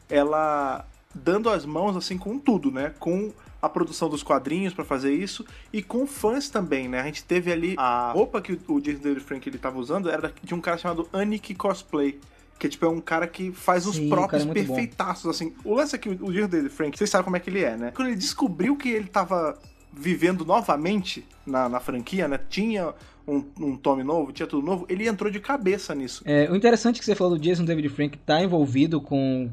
ela dando as mãos, assim, com tudo, né? Com a produção dos quadrinhos para fazer isso e com fãs também, né? A gente teve ali a roupa que o Jason David Frank ele tava usando era de um cara chamado Anik Cosplay. Que tipo, é um cara que faz os Sim, próprios é perfeitaços, assim. O lance é que o Jason David Frank, vocês sabem como é que ele é, né? Quando ele descobriu que ele tava vivendo novamente na, na franquia, né? Tinha um, um tome novo, tinha tudo novo, ele entrou de cabeça nisso. É, o interessante que você falou do Jason David Frank tá envolvido com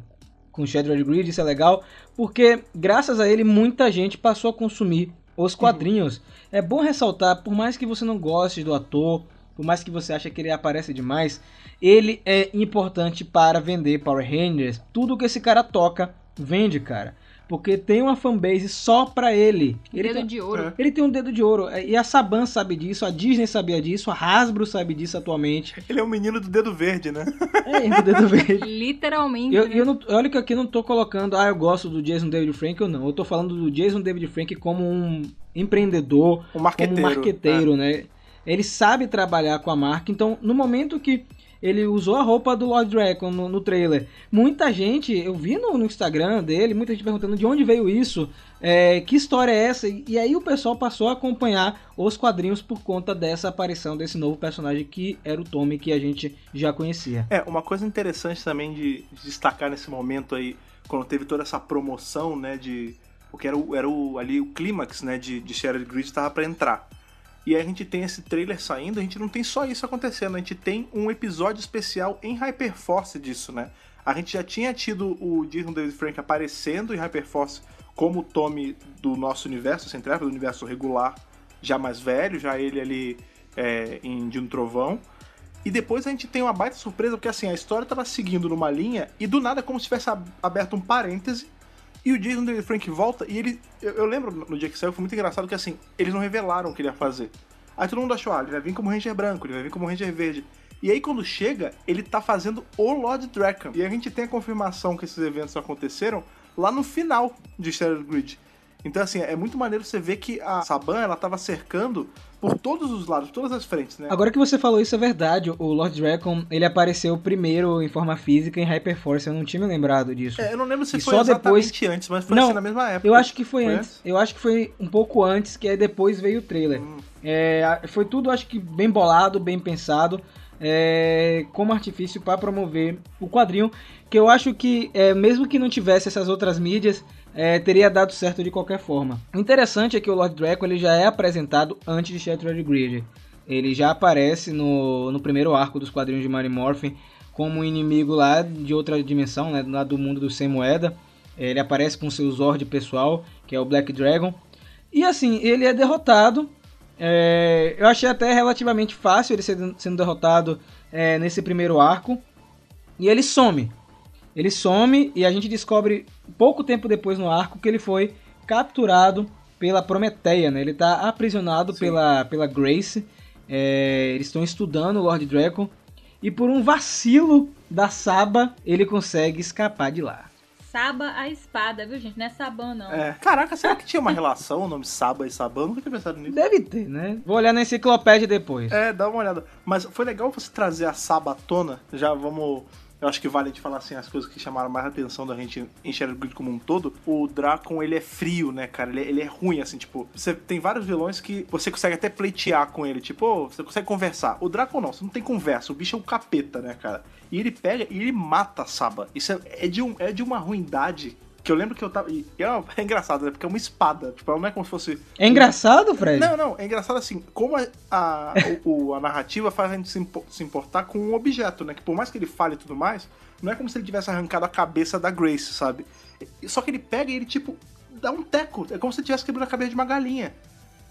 com Shattered Grid, isso é legal, porque graças a ele muita gente passou a consumir os quadrinhos. Uhum. É bom ressaltar, por mais que você não goste do ator, por mais que você ache que ele aparece demais, ele é importante para vender Power Rangers. Tudo que esse cara toca vende, cara porque tem uma fanbase só pra ele. ele dedo tem, de ouro. Ele tem um dedo de ouro. E a Saban sabe disso, a Disney sabia disso, a Hasbro sabe disso atualmente. Ele é o menino do dedo verde, né? É, do dedo verde. Literalmente. Eu, né? eu não, olha que aqui eu não tô colocando, ah, eu gosto do Jason David Frank ou não. Eu tô falando do Jason David Frank como um empreendedor, Um marqueteiro. como um marqueteiro, né? Ele sabe trabalhar com a marca, então no momento que ele usou a roupa do Lord Dragon no, no trailer. Muita gente, eu vi no, no, Instagram dele, muita gente perguntando de onde veio isso, é, que história é essa? E, aí o pessoal passou a acompanhar os quadrinhos por conta dessa aparição desse novo personagem que era o Tommy que a gente já conhecia. É, uma coisa interessante também de, de destacar nesse momento aí, quando teve toda essa promoção, né, de... Porque era, o, era o, ali o clímax, né, de, de Shattered Grid tava para entrar. E aí a gente tem esse trailer saindo, a gente não tem só isso acontecendo, a gente tem um episódio especial em Hyperforce disso, né? A gente já tinha tido o Jason David Frank aparecendo em Hyperforce como o Tommy do nosso universo, sem do universo regular, já mais velho, já ele ali é, em um Trovão. E depois a gente tem uma baita surpresa, porque assim, a história tava seguindo numa linha e do nada, como se tivesse aberto um parêntese, e o Jason David Frank volta e ele. Eu, eu, lembro no dia que saiu, foi muito engraçado que assim, eles não revelaram o que ele ia fazer. Aí todo mundo achou, ah, ele vai vir como Ranger branco, ele vai vir como Ranger verde. E aí quando chega, ele tá fazendo o Lord Draken. E a gente tem a confirmação que esses eventos aconteceram lá no final de Shattered Grid. Então, assim, é muito maneiro você ver que a Saban, ela tava cercando por todos os lados, todas as frentes, né? Agora que você falou isso é verdade, o Lord Dragon, ele apareceu primeiro em forma física em Hyperforce, eu não tinha me lembrado disso. É, eu não lembro se E foi só exatamente depois- antes, mas foi Não, assim na mesma época. Eu acho que foi, Foi antes. Eu acho que foi um pouco antes, que aí depois veio o trailer. Hum. É, foi tudo, acho que bem bolado, bem pensado, é, como artifício para promover o quadrinho, que eu acho que, é, mesmo que não tivesse essas outras mídias, é, teria dado certo de qualquer forma. O interessante é que o Lord Draco ele já é apresentado antes de Shattered Grid. Ele já aparece no, no primeiro arco dos quadrinhos de Mary Morphin como um inimigo lá de outra dimensão, né, lá do mundo do Sem Moeda. Ele aparece com seu Zord pessoal, que é o Black Dragon. E assim, ele é derrotado. É, eu achei até relativamente fácil ele sendo, sendo derrotado é, nesse primeiro arco. E ele some. Ele some e a gente descobre pouco tempo depois no arco que ele foi capturado pela Prometeia. Né? Ele está aprisionado Sim. pela, pela Grace. É, eles estão estudando o Lord Draco. E por um vacilo da Saba, ele consegue escapar de lá. Saba a espada, viu, gente? Não é Saban, não. É. Caraca, será que tinha uma relação o nome Saba e Saban? Eu nunca tinha pensado nisso. Deve ter, né? Vou olhar na enciclopédia depois. É, dá uma olhada. Mas foi legal você trazer a Saba à tona. Já vamos. Eu acho que vale a gente falar assim as coisas que chamaram mais atenção da gente em Shattered Grid como um todo. O Dracon, ele é frio, né, cara? Ele é, ele é ruim, assim, tipo... Você tem vários vilões que você consegue até pleitear com ele. Tipo, ô, você consegue conversar. O Dracon não, você não tem conversa. O bicho é um capeta, né, cara? E ele pega e ele mata a Saba. Isso é, é de, um, é de uma ruindade... Que eu lembro que eu tava... e É, uma- é engraçado, né? Porque é uma espada. Tipo, ela não é como se fosse... É engraçado, Fred? Não, não, é engraçado assim, como a, a, o- a narrativa faz a gente se, impo- se importar com um objeto, né? Que por mais que ele fale e tudo mais, não é como se ele tivesse arrancado a cabeça da Grace, sabe? E- Só que ele pega e ele, tipo, dá um teco. É como se ele tivesse quebrado a cabeça de uma galinha.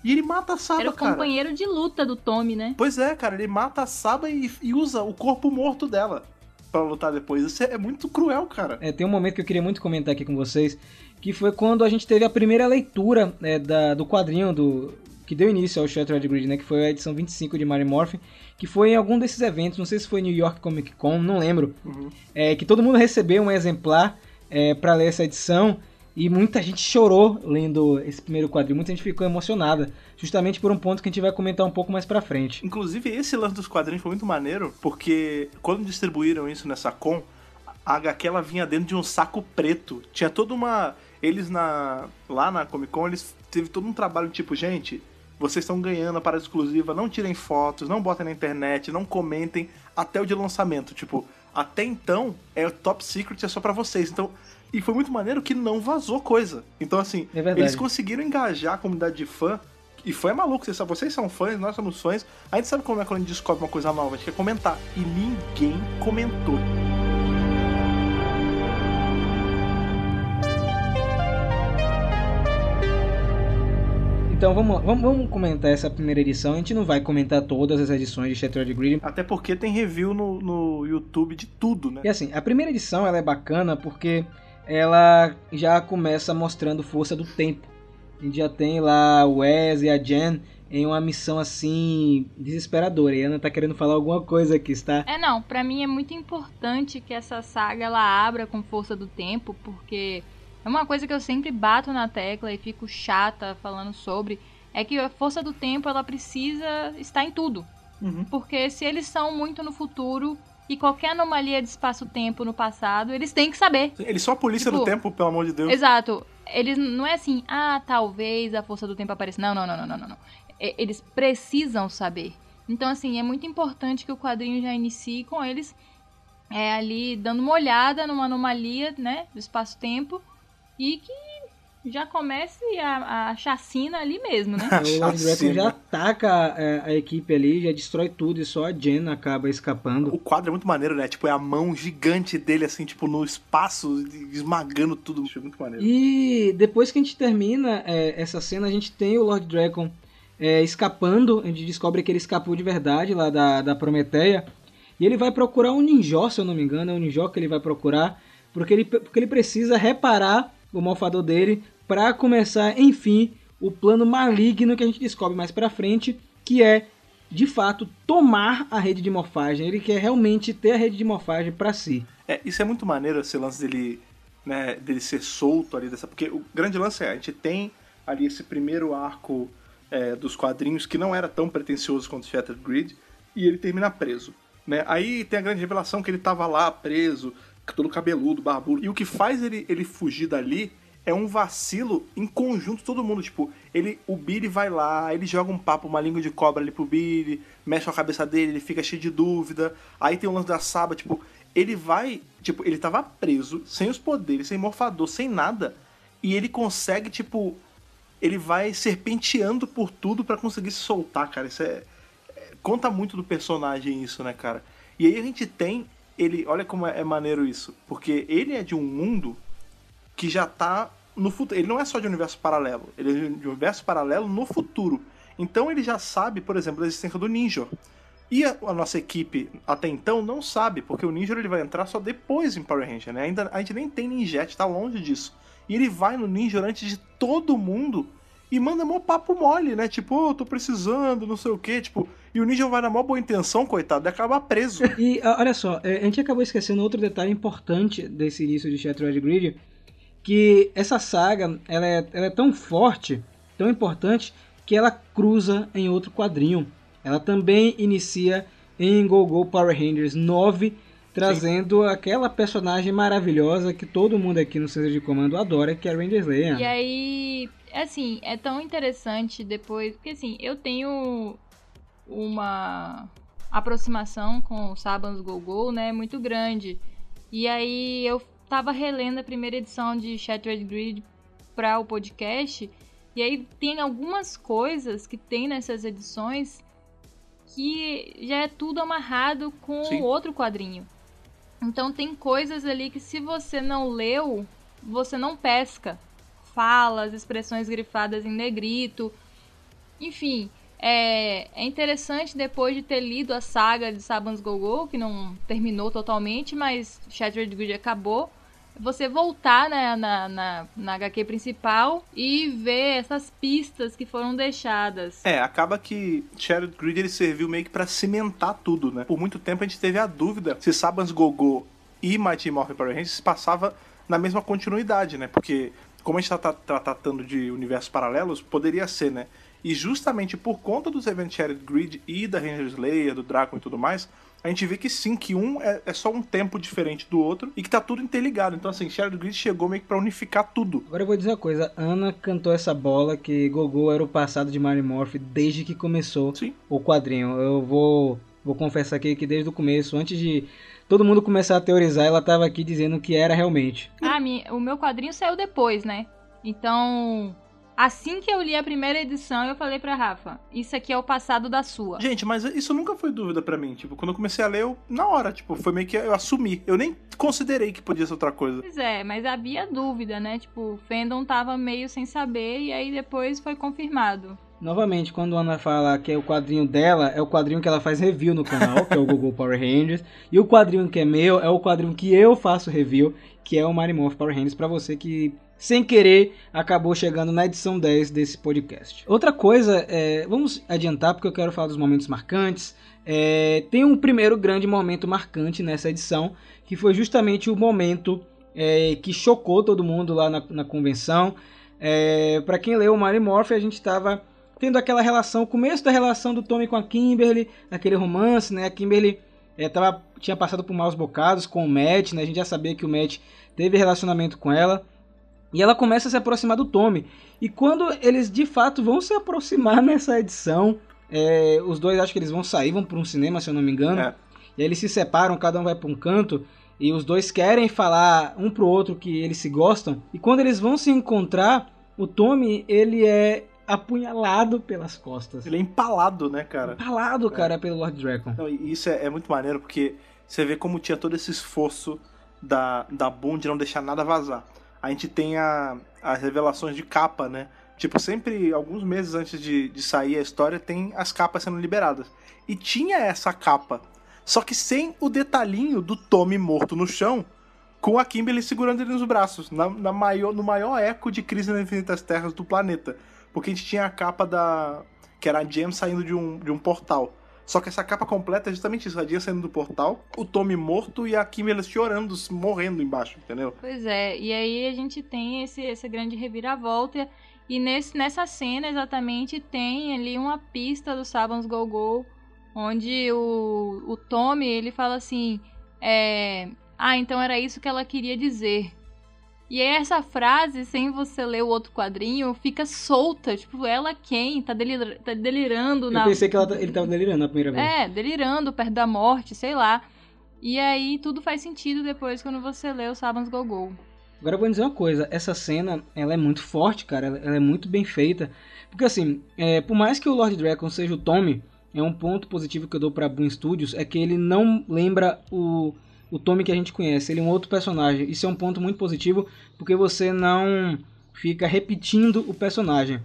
E ele mata a Saba, Era o cara. companheiro de luta do Tommy, né? Pois é, cara, ele mata a Saba e, e usa o corpo morto dela pra lutar depois. Isso é, é muito cruel, cara. É, tem um momento que eu queria muito comentar aqui com vocês, que foi quando a gente teve a primeira leitura né, da- do quadrinho do, que deu início ao Shattered Grid, né, que foi a edição 25 de Mario Morphin, que foi em algum desses eventos, não sei se foi New York Comic Con, não lembro, uhum. é, que todo mundo recebeu um exemplar é, para ler essa edição e muita gente chorou lendo esse primeiro quadrinho, muita gente ficou emocionada, justamente por um ponto que a gente vai comentar um pouco mais pra frente. Inclusive, esse lance dos quadrinhos foi muito maneiro, porque quando distribuíram isso nessa con, a HQ ela vinha dentro de um saco preto. Tinha toda uma. Eles na. Lá na Comic Con, eles teve todo um trabalho tipo, gente, vocês estão ganhando a parada exclusiva, não tirem fotos, não botem na internet, não comentem até o de lançamento. Tipo, até então é top secret, é só para vocês. Então, e foi muito maneiro que não vazou coisa. Então, assim, é eles conseguiram engajar a comunidade de fã. E foi maluco, vocês, vocês são fãs, nós somos fãs. A gente sabe como é quando a gente descobre uma coisa nova, a gente quer comentar. E ninguém comentou. Então vamos, vamos, vamos, comentar essa primeira edição. A gente não vai comentar todas as edições de Shattered Grid. Até porque tem review no, no YouTube de tudo, né? E assim, a primeira edição ela é bacana porque ela já começa mostrando força do tempo. A gente já tem lá o Wes e a Jen em uma missão assim desesperadora. E a Ana tá querendo falar alguma coisa aqui, está? É, não, para mim é muito importante que essa saga ela abra com força do tempo, porque é uma coisa que eu sempre bato na tecla e fico chata falando sobre, é que a força do tempo ela precisa estar em tudo. Uhum. Porque se eles são muito no futuro, e qualquer anomalia de espaço-tempo no passado, eles têm que saber. Eles são a polícia tipo, do tempo, pelo amor de Deus. Exato. Eles não é assim, ah, talvez a força do tempo apareça. Não, não, não, não, não, não. Eles precisam saber. Então, assim, é muito importante que o quadrinho já inicie com eles é, ali dando uma olhada numa anomalia, né, do espaço-tempo e que já comece a, a chacina ali mesmo, né? o Lord Draco já ataca a, é, a, equipe ali, já destrói tudo e só a Jen acaba escapando. O quadro é muito maneiro, né? Tipo, é a mão gigante dele, assim, tipo, no espaço, esmagando tudo. É muito maneiro. E depois que a gente termina é, essa cena, a gente tem o Lord Dragon é, escapando. A gente descobre que ele escapou de verdade lá da, da Prometeia. E ele vai procurar um ninjó, se eu não me engano. É um ninjó que ele vai procurar. Porque ele, porque ele precisa reparar o malfador dele para começar, enfim, o plano maligno que a gente descobre mais para frente, que é de fato tomar a rede de morfagem. Ele quer realmente ter a rede de morfagem para si. É, isso é muito maneiro esse lance dele, né, dele ser solto ali dessa, porque o grande lance é a gente tem ali esse primeiro arco é, dos quadrinhos que não era tão pretencioso quanto Shattered Grid e ele termina preso. Né? Aí tem a grande revelação que ele tava lá preso, todo cabeludo, barbudo. E o que faz ele, ele fugir dali é um vacilo em conjunto todo mundo. Tipo, ele, o Billy vai lá, ele joga um papo, uma língua de cobra ali pro Billy, mexe a cabeça dele, ele fica cheio de dúvida. Aí tem o lance da Saba, tipo, ele vai. Tipo, ele tava preso, sem os poderes, sem morfador, sem nada. E ele consegue, tipo. Ele vai serpenteando por tudo para conseguir se soltar, cara. Isso é, é. Conta muito do personagem isso, né, cara? E aí a gente tem. Ele. Olha como é maneiro isso. Porque ele é de um mundo que já tá no futuro. Ele não é só de universo paralelo, ele é de universo paralelo no futuro. Então ele já sabe, por exemplo, da existência do Ninja. E a, a, nossa equipe até então não sabe, porque o Ninja ele vai entrar só depois em Power Ranger, né? Ainda, a gente nem tem Ninjet, tá longe disso. E ele vai no Ninja antes de todo mundo e manda mó papo mole, né? Tipo, oh, tô precisando, não sei o quê. Tipo, e o Ninja vai na mó boa intenção, coitado, e acaba preso. E olha só, é, a gente acabou esquecendo outro detalhe importante desse início de Shattered Grid, que essa saga ela é, ela é tão forte, tão importante, que ela cruza em outro quadrinho. Ela também inicia em Go Go Power Rangers 9, trazendo Sim. aquela personagem maravilhosa que todo mundo aqui no centro de comando adora, que é a Ranger Slayer. E aí, assim, é tão interessante depois, porque assim, eu tenho uma aproximação com o Sabans Go Go, né, muito grande. E aí eu tava relendo a primeira edição de Shattered Grid para o podcast, e aí tem algumas coisas que tem nessas edições que já é tudo amarrado com o outro quadrinho. Então tem coisas ali que se você não leu, você não pesca. Falas, expressões grifadas em negrito. Enfim, é, é interessante depois de ter lido a saga de Saban's Go-Go, que não terminou totalmente, mas Shattered Grid acabou você voltar né, na, na, na HQ principal e ver essas pistas que foram deixadas. É, acaba que Shattered Grid ele serviu meio que pra cimentar tudo, né? Por muito tempo a gente teve a dúvida se Sabans Gogô e Mighty Morphin Power Rangers passava na mesma continuidade, né? Porque como a gente tá, tá, tá tratando de universos paralelos, poderia ser, né? E justamente por conta dos eventos Shattered Grid e da Ranger Slayer, do Draco e tudo mais, a gente vê que sim, que um é, é, só um tempo diferente do outro e que tá tudo interligado. Então, assim, Shattered Grid chegou meio que pra unificar tudo. Agora eu vou dizer uma coisa, Ana cantou essa bola que Gogô era o passado de Mary Morph desde que começou sim. o quadrinho. Eu vou, vou confessar aqui que desde o começo, antes de todo mundo começar a teorizar, ela tava aqui dizendo que era realmente. Ah, o meu quadrinho saiu depois, né? Então, Assim que eu li a primeira edição, eu falei pra Rafa, isso aqui é o passado da sua. Gente, mas isso nunca foi dúvida para mim. Tipo, quando eu comecei a ler, eu, na hora, tipo, foi meio que eu assumi. Eu nem considerei que podia ser outra coisa. Pois é, mas havia dúvida, né? Tipo, o fandom tava meio sem saber e aí depois foi confirmado. Novamente, quando a Ana fala que é o quadrinho dela, é o quadrinho que ela faz review no canal, que é o Google Power Rangers. E o quadrinho que é meu é o quadrinho que eu faço review, que é o Marimorph Power Rangers, para você que sem querer, acabou chegando na edição 10 desse podcast. Outra coisa, é, vamos adiantar porque eu quero falar dos momentos marcantes. É, tem um primeiro grande momento marcante nessa edição, que foi justamente o momento é, que chocou todo mundo lá na, na convenção. É, Para quem leu o Mary Morphy, a gente estava tendo aquela relação, o começo da relação do Tommy com a Kimberly, aquele romance, né? A Kimberly é, tava, tinha passado por maus bocados com o Matt, né? A gente já sabia que o Matt teve relacionamento com ela. E ela começa a se aproximar do Tommy. E quando eles de fato vão se aproximar nessa edição, é, os dois acho que eles vão sair, vão para um cinema, se eu não me engano. É. E aí eles se separam, cada um vai para um canto. E os dois querem falar um pro outro que eles se gostam. E quando eles vão se encontrar, o Tommy, ele é apunhalado pelas costas. Ele é empalado, né, cara? Empalado, cara, é. pelo Lord Dragon. Não, isso é, é, muito maneiro, porque você vê como tinha todo esse esforço da, da Boom de não deixar nada vazar a gente tem a, as revelações de capa, né? Tipo, sempre, alguns meses antes de, de sair a história, tem as capas sendo liberadas. E tinha essa capa, só que sem o detalhinho do Tommy morto no chão, com a Kimberly segurando ele nos braços, na, na maior, no maior eco de Crise nas Infinitas Terras do planeta. Porque a gente tinha a capa da. que era a Jam saindo de um, de um portal. Só que essa capa completa é justamente isso. A Dia saindo do portal, o Tommy morto e a Kimberly chorando, morrendo embaixo, entendeu? Pois é, e aí a gente tem esse, essa grande reviravolta. E nesse, nessa cena exatamente tem ali uma pista do Sabans Go Go, onde o, o Tommy ele fala assim: é, Ah, então era isso que ela queria dizer. E aí essa frase, sem você ler o outro quadrinho, fica solta. Tipo, ela quem? Tá, delir tá delirando na... Eu pensei que ela, tá, ele tava delirando na primeira vez. É, delirando perto da morte, sei lá. E aí tudo faz sentido depois quando você lê o Sabans Go Go. Agora eu vou dizer uma coisa, essa cena, ela é muito forte, cara, ela, é muito bem feita. Porque assim, é, por mais que o Lord Dragon seja o Tommy, é um ponto positivo que eu dou pra Boom Studios, é que ele não lembra o o Tommy que a gente conhece, ele é um outro personagem. Isso é um ponto muito positivo, porque você não fica repetindo o personagem.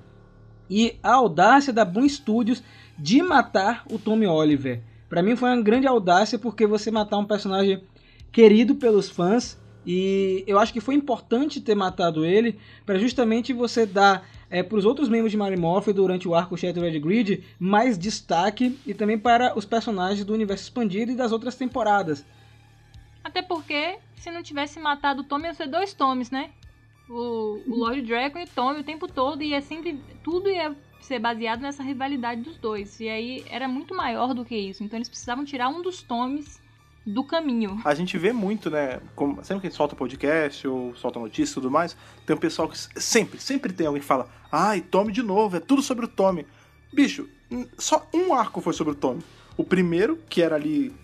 E a audácia da Boom Studios de matar o Tommy Oliver. Para mim foi uma grande audácia porque você matar um personagem querido pelos fãs e eu acho que foi importante ter matado ele para justamente você dar é, para os outros membros de Mary Morphy durante o arco Shattered Grid mais destaque e também para os personagens do universo expandido e das outras temporadas. Até porque, se não tivesse matado o Tommy, ia ser dois Tommys, né? O, o Lord Dragon e Tommy o tempo todo, e é sempre. Tudo ia ser baseado nessa rivalidade dos dois. E aí era muito maior do que isso. Então eles precisavam tirar um dos Tommys do caminho. A gente vê muito, né? Como, sempre que a gente solta podcast ou solta notícia e tudo mais, tem um pessoal que sempre, sempre tem alguém que fala: ai, Tommy de novo, é tudo sobre o Tommy. Bicho, só um arco foi sobre o Tommy. O primeiro, que era ali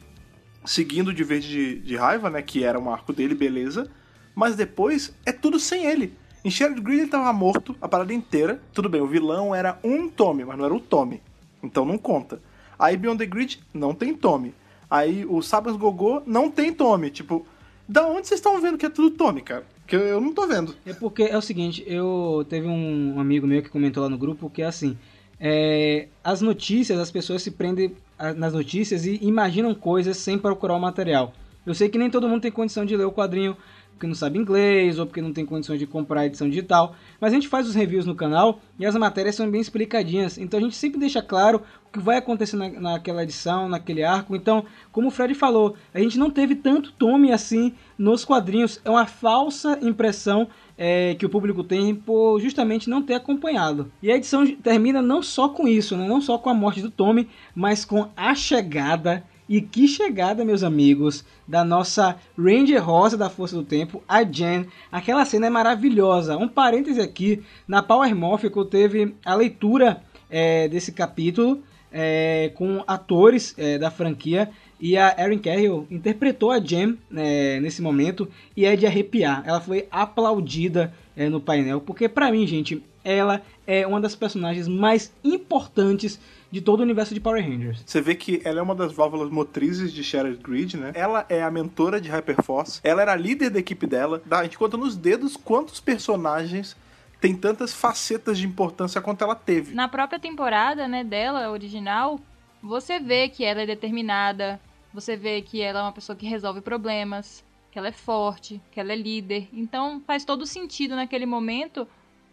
seguindo de verde de, de raiva, né? Que era um arco dele, beleza. Mas depois é tudo sem ele. Em Shattered Grid ele tava morto a parada inteira. Tudo bem, o vilão era um Tommy, mas não era o Tommy. Então não conta. Aí Beyond the Grid não tem Tommy. Aí o Sabas Gogô não tem Tommy. Tipo, da onde vocês estão vendo que é tudo Tommy, cara? Que eu não tô vendo. É porque é o seguinte, eu teve um amigo meu que comentou lá no grupo que é assim, é, as notícias, as pessoas se prendem nas notícias e imaginam coisas sem procurar o material. Eu sei que nem todo mundo tem condição de ler o quadrinho porque não sabe inglês ou porque não tem condições de comprar a edição digital. Mas a gente faz os reviews no canal e as matérias são bem explicadinhas. Então a gente sempre deixa claro o que vai acontecer na, naquela edição, naquele arco. Então, como o Fred falou, a gente não teve tanto tome assim nos quadrinhos. É uma falsa impressão é, que o público tem por justamente não ter acompanhado. E a edição termina não só com isso, né? não só com a morte do Tommy, mas com a chegada e que chegada, meus amigos, da nossa Ranger Rosa da Força do Tempo, a Jen. Aquela cena é maravilhosa. Um parêntese aqui, na Power Morphical teve a leitura é, desse capítulo é, com atores é, da franquia e a Erin Carroll interpretou a Jen é, nesse momento e é de arrepiar. Ela foi aplaudida é, no painel, porque para mim, gente, ela é uma das personagens mais importantes de todo o universo de Power Rangers. Você vê que ela é uma das válvulas motrizes de Shattered Grid, né? Ela é a mentora de Hyperforce, ela era a líder da equipe dela. A gente conta nos dedos quantos personagens tem tantas facetas de importância quanto ela teve. Na própria temporada, né, dela, original, você vê que ela é determinada, você vê que ela é uma pessoa que resolve problemas, que ela é forte, que ela é líder. Então faz todo sentido naquele momento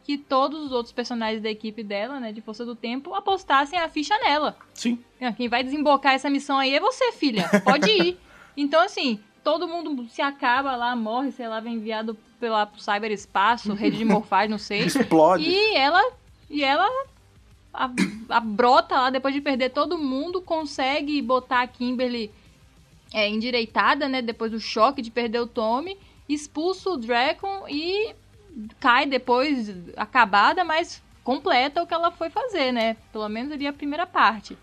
que todos os outros personagens da equipe dela, né, de Força do Tempo, apostassem a ficha nela. Sim. Ah, quem vai desembocar essa missão aí é você, filha. Pode ir. então, assim, todo mundo se acaba lá, morre, sei lá, vem enviado pela, pro cyberespaço, rede de morfagem, não sei. Explode. E ela. E ela. A, a brota lá, depois de perder todo mundo, consegue botar a Kimberly é, endireitada, né? Depois do choque de perder o Tommy, expulsa o Dragon e cai depois acabada, mas completa o que ela foi fazer, né? Pelo menos ali a primeira parte.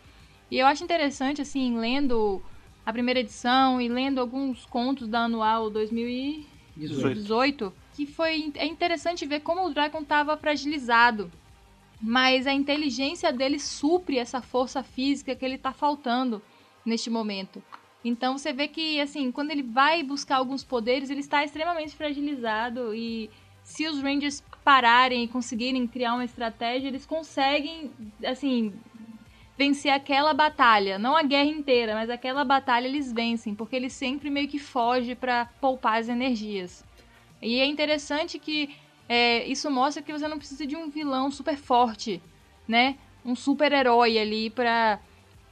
E eu acho interessante, assim, lendo a primeira edição e lendo alguns contos da anual 2018, que foi é interessante ver como o Dragon estava fragilizado. Mas a inteligência dele supre essa força física que ele está faltando neste momento. Então você vê que, assim, quando ele vai buscar alguns poderes, ele está extremamente fragilizado e se os Rangers pararem e conseguirem criar uma estratégia, eles conseguem, assim, vencer aquela batalha. Não a guerra inteira, mas aquela batalha eles vencem, porque eles sempre meio que fogem para poupar as energias. E é interessante que é, isso mostra que você não precisa de um vilão super forte, né? Um super herói ali pra.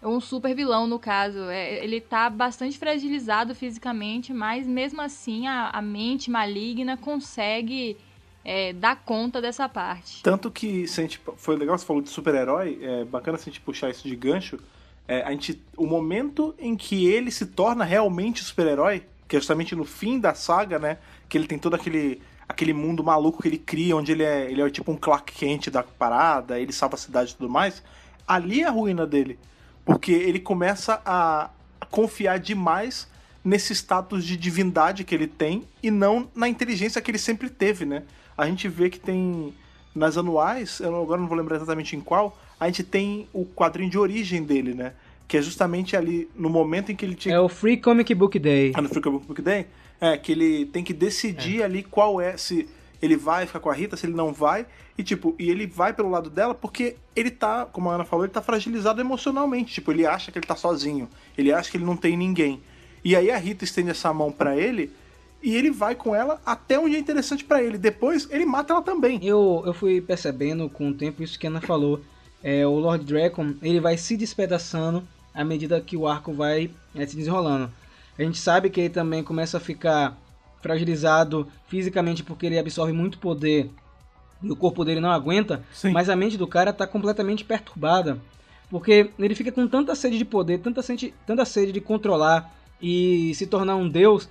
Um super vilão, no caso. É, ele tá bastante fragilizado fisicamente, mas mesmo assim a, a mente maligna consegue é, dar conta dessa parte. Tanto que, se a gente, foi legal, você falou de super-herói, é bacana se a gente puxar isso de gancho. É, a gente, o momento em que ele se torna realmente super-herói, que é justamente no fim da saga, né? Que ele tem todo aquele, aquele mundo maluco que ele cria, onde ele é, ele é tipo um Clark Kent da parada, ele salva a cidade e tudo mais. Ali é a ruína dele. Porque ele começa a confiar demais nesse status de divindade que ele tem e não na inteligência que ele sempre teve, né? a gente vê que tem nas anuais, eu agora não vou lembrar exatamente em qual, a gente tem o quadrinho de origem dele, né? Que é justamente ali no momento em que ele tinha. É o Free Comic Book Day. Ah, no Free Comic Book Day? É, que ele tem que decidir é. ali qual é, se ele vai ficar com a Rita, se ele não vai. E tipo, e ele vai pelo lado dela porque ele tá, como a Ana falou, ele tá fragilizado emocionalmente. Tipo, ele acha que ele tá sozinho. Ele acha que ele não tem ninguém. E aí a Rita estende essa mão para ele e ele vai com ela até onde é interessante para ele. Depois, ele mata ela também. Eu, eu fui percebendo com o tempo isso que a Ana falou. É, o Lord Dragon, ele vai se despedaçando à medida que o arco vai é, se desenrolando. A gente sabe que ele também começa a ficar fragilizado fisicamente porque ele absorve muito poder e o corpo dele não aguenta, Sim. mas a mente do cara está completamente perturbada. Porque ele fica com tanta sede de poder, tanta sede, tanta sede de controlar e se tornar um deus,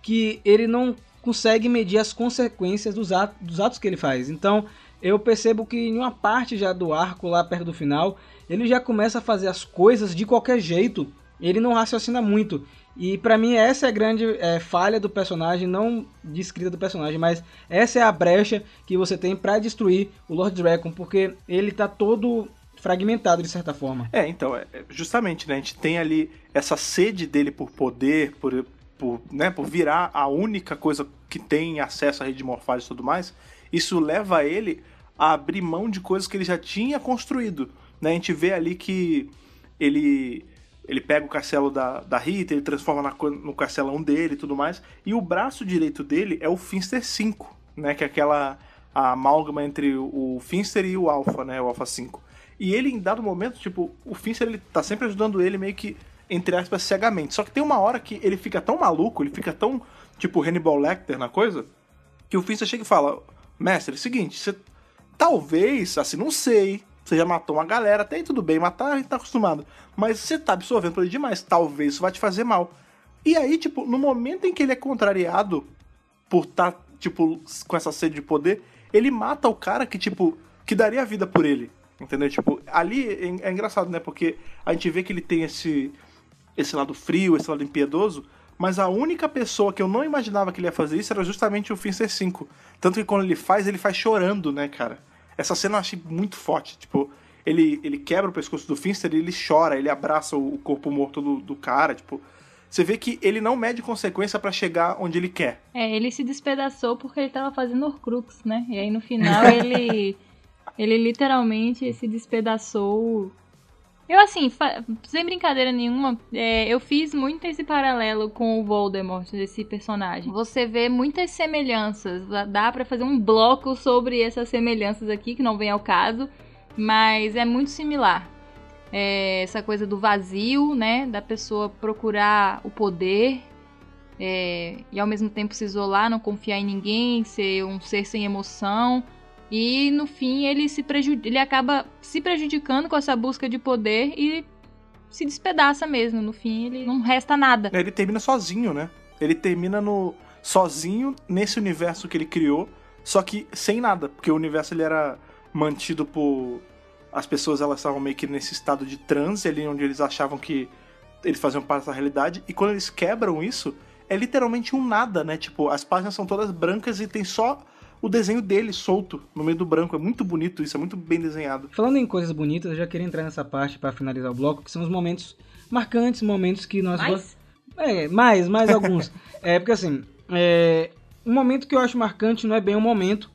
que ele não consegue medir as consequências dos atos, dos atos que ele faz. Então, eu percebo que em uma parte já do arco, lá perto do final, ele já começa a fazer as coisas de qualquer jeito. Ele não raciocina muito. E para mim essa é a grande é, falha do personagem, não de escrita do personagem, mas essa é a brecha que você tem para destruir o Lord Dragon, porque ele tá todo fragmentado de certa forma. É, então, é, justamente, né, a gente tem ali essa sede dele por poder, por, por, né, por virar a única coisa que tem acesso à rede de morfagem e tudo mais, isso leva ele a abrir mão de coisas que ele já tinha construído. Né? A gente vê ali que ele ele pega o castelo da, da Rita, ele transforma na, no castelão dele e tudo mais. E o braço direito dele é o Finster 5, né? Que é aquela a amálgama entre o Finster e o Alpha, né? O Alpha 5. E ele, em dado momento, tipo, o Finster ele tá sempre ajudando ele meio que, entre aspas, cegamente. Só que tem uma hora que ele fica tão maluco, ele fica tão, tipo, Hannibal Lecter na coisa, que o Finster chega e fala: Mestre, é o seguinte, você talvez, assim, não sei, você já matou uma galera, até aí tudo bem, matar a gente tá acostumado. Mas você tá absorvendo por ele demais, talvez isso vai te fazer mal. E aí, tipo, no momento em que ele é contrariado por tá, tipo, com essa sede de poder, ele mata o cara que, tipo, que daria a vida por ele. Entendeu? Tipo, ali é, é engraçado, né? Porque a gente vê que ele tem esse, esse lado frio, esse lado impiedoso, mas a única pessoa que eu não imaginava que ele ia fazer isso era justamente o Finster 5. Tanto que quando ele faz, ele faz chorando, né, cara? Essa cena eu achei muito forte. Tipo, ele, ele quebra o pescoço do Finster e ele chora, ele abraça o corpo morto do, do cara, tipo. Você vê que ele não mede consequência para chegar onde ele quer. É, ele se despedaçou porque ele tava fazendo Horcrux, né? E aí no final ele. ele literalmente se despedaçou. Eu, assim, sem brincadeira nenhuma, é, eu fiz muito esse paralelo com o Voldemort, desse personagem. Você vê muitas semelhanças. Dá para fazer um bloco sobre essas semelhanças aqui, que não vem ao caso mas é muito similar. É essa coisa do vazio, né, da pessoa procurar o poder é, e ao mesmo tempo se isolar, não confiar em ninguém, ser um ser sem emoção. E no fim ele se ele acaba se prejudicando com essa busca de poder e se despedaça mesmo. No fim ele não resta nada. Ele termina sozinho, né? Ele termina no sozinho nesse universo que ele criou, só que sem nada, porque o universo ele era mantido por. As pessoas elas estavam meio que nesse estado de transe ali, onde eles achavam que eles faziam parte da realidade, e quando eles quebram isso, é literalmente um nada, né? Tipo, as páginas são todas brancas e tem só o desenho dele solto no meio do branco. É muito bonito isso, é muito bem desenhado. Falando em coisas bonitas, eu já queria entrar nessa parte para finalizar o bloco, que são os momentos marcantes, momentos que nós. Mais? É, mais, mais alguns. é, porque assim, é, um momento que eu acho marcante não é bem um momento,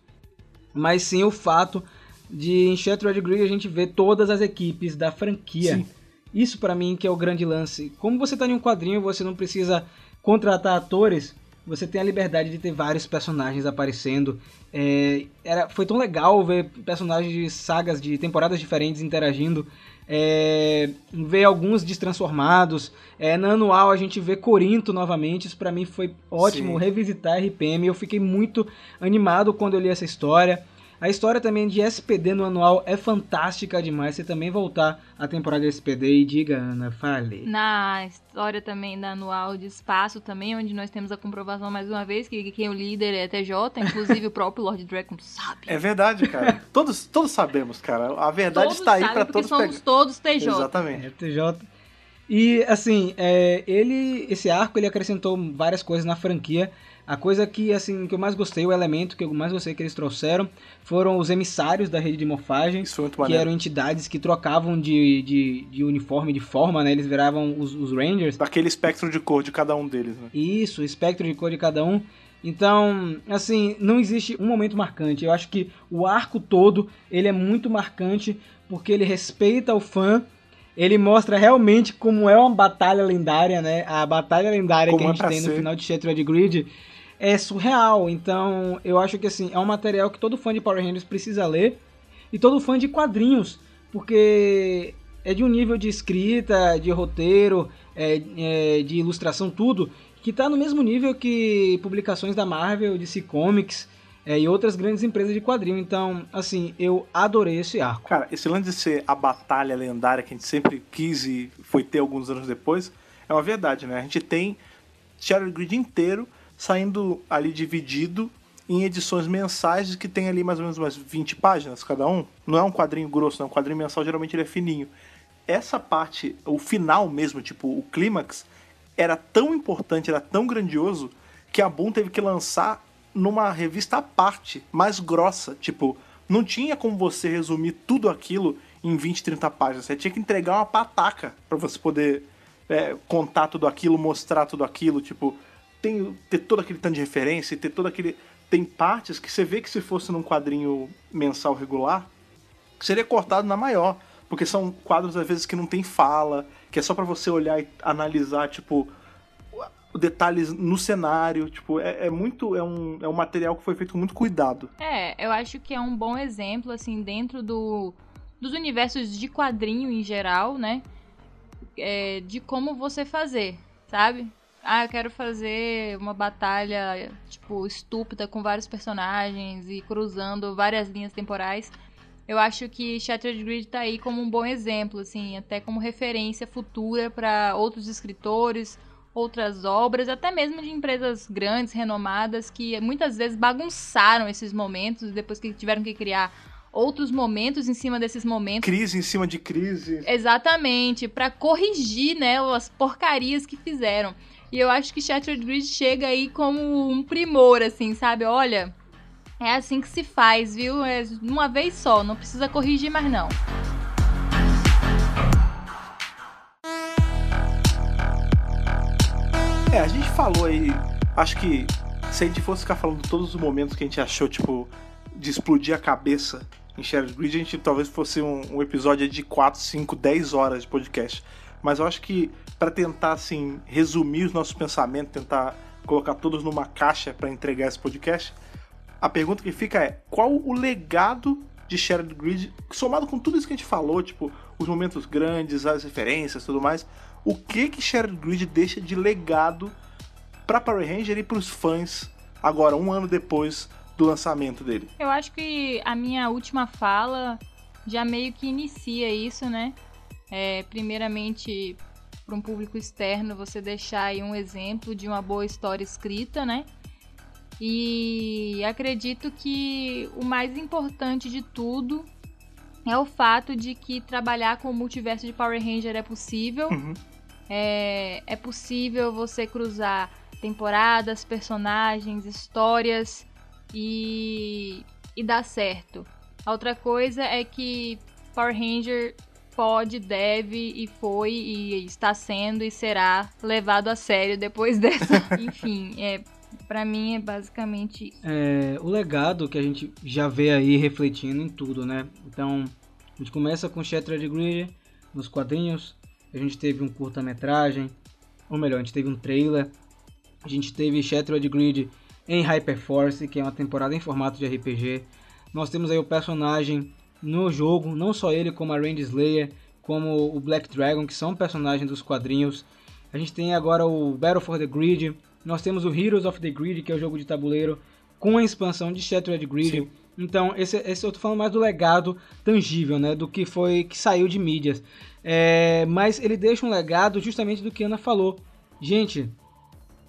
mas sim o fato de em Shattered Grid a gente vê todas as equipes da franquia. Sim. Isso para mim que é o grande lance. Como você tá em um quadrinho, você não precisa contratar atores, você tem a liberdade de ter vários personagens aparecendo. É, era, foi tão legal ver personagens de sagas de temporadas diferentes interagindo. É, ver alguns destransformados. É, na anual a gente vê Corinto novamente. Isso para mim foi ótimo Sim. revisitar RPM. Eu fiquei muito animado quando eu li essa história. A história também de SPD no anual é fantástica demais. Você também voltar à temporada de SPD e diga, Ana, fale. Na história também da anual de espaço também, onde nós temos a comprovação mais uma vez que quem é o líder é TJ, inclusive o próprio Lord Dragon sabe. É verdade, cara. todos, todos sabemos, cara. A verdade todos está aí para todos somos pegar. todos TJ. Exatamente. É TJ. E assim, é, ele, esse arco ele acrescentou várias coisas na franquia. A coisa que assim que eu mais gostei, o elemento que eu mais gostei que eles trouxeram, foram os emissários da rede de morfagem, que eram entidades que trocavam de, de, de, uniforme, de forma, né? Eles viravam os, os Rangers. Daquele espectro de cor de cada um deles, né? Isso, espectro de cor de cada um. Então, assim, não existe um momento marcante. Eu acho que o arco todo, ele é muito marcante porque ele respeita o fã, ele mostra realmente como é uma batalha lendária, né? A batalha lendária como que a gente é tem ser. no final de Shattered Grid é surreal. Então, eu acho que assim, é um material que todo fã de Power Rangers precisa ler e todo fã de quadrinhos, porque é de um nível de escrita, de roteiro, é, é, de ilustração, tudo, que está no mesmo nível que publicações da Marvel, DC Comics é, e outras grandes empresas de quadrinho. Então, assim, eu adorei esse arco. Cara, esse lance de ser a batalha lendária que a gente sempre quis e foi ter alguns anos depois, é uma verdade, né? A gente tem Shadow Grid inteiro saindo ali dividido em edições mensais que tem ali mais ou menos umas 20 páginas cada um. Não é um quadrinho grosso, não. Um quadrinho mensal geralmente ele é fininho. Essa parte, o final mesmo, tipo o clímax, era tão importante, era tão grandioso que a Boom teve que lançar numa revista à parte, mais grossa. Tipo, não tinha como você resumir tudo aquilo em 20, 30 páginas. Você tinha que entregar uma pataca para você poder é, contar tudo aquilo, mostrar tudo aquilo. Tipo, tem, ter todo aquele tanto de referência e ter todo aquele. Tem partes que você vê que se fosse num quadrinho mensal regular, seria cortado na maior. porque são quadros às vezes que não tem fala, que é só para você olhar e analisar, tipo, detalhes no cenário, tipo, é, é, muito, é um, é um material que foi feito com muito cuidado. É, eu acho que é um bom exemplo, assim, dentro do, dos universos de quadrinho em geral, né, é, de como você fazer, sabe? Ah, eu quero fazer uma batalha, tipo, estúpida com vários personagens e cruzando várias linhas temporais. Eu acho que Shattered Grid tá aí como um bom exemplo, assim, até como referência futura para outros escritores, outras obras, até mesmo de empresas grandes, renomadas, que muitas vezes bagunçaram esses momentos depois que tiveram que criar outros momentos em cima desses momentos. Crise em cima de crise. Exatamente, para corrigir, né, as porcarias que fizeram. E eu acho que Shattered Grid chega aí como um primor, assim, sabe? Olha, é assim que se faz, viu? É uma vez só, não precisa corrigir mais não. É, a gente falou aí, acho que se a gente fosse ficar falando todos os momentos que a gente achou, tipo, de explodir a cabeça em Shattered Grid, a gente talvez fosse um, um episódio de 4, 5, 10 horas de podcast. Mas eu acho que para tentar, assim, resumir os nossos pensamentos, tentar colocar todos numa caixa para entregar esse podcast, a pergunta que fica é: qual o legado de Shared Grid, somado com tudo isso que a gente falou, tipo, os momentos grandes, as referências tudo mais, o que que Shared Grid deixa de legado para Power Ranger e para os fãs agora, um ano depois do lançamento dele? Eu acho que a minha última fala já meio que inicia isso, né? É, primeiramente, para um público externo, você deixar aí um exemplo de uma boa história escrita, né? E acredito que o mais importante de tudo é o fato de que trabalhar com o multiverso de Power Ranger é possível. Uhum. É, é possível você cruzar temporadas, personagens, histórias e, e dar certo. A outra coisa é que Power Ranger pode, deve e foi e está sendo e será levado a sério depois dessa. Enfim, é, para mim é basicamente isso. É, o legado que a gente já vê aí refletindo em tudo, né? Então, a gente começa com Shattered Grid nos quadrinhos, a gente teve um curta-metragem, ou melhor, a gente teve um trailer, a gente teve Shattered Grid em Hyperforce, que é uma temporada em formato de RPG. Nós temos aí o personagem no jogo, não só ele, como a Randy Slayer, como o Black Dragon, que são personagens dos quadrinhos. A gente tem agora o Battle for the Grid, nós temos o Heroes of the Grid, que é o jogo de tabuleiro, com a expansão de Shattered Grid. Sim. Então, esse, esse eu tô falando mais do legado tangível, né? Do que foi que saiu de mídias. É, mas ele deixa um legado justamente do que Ana falou. Gente,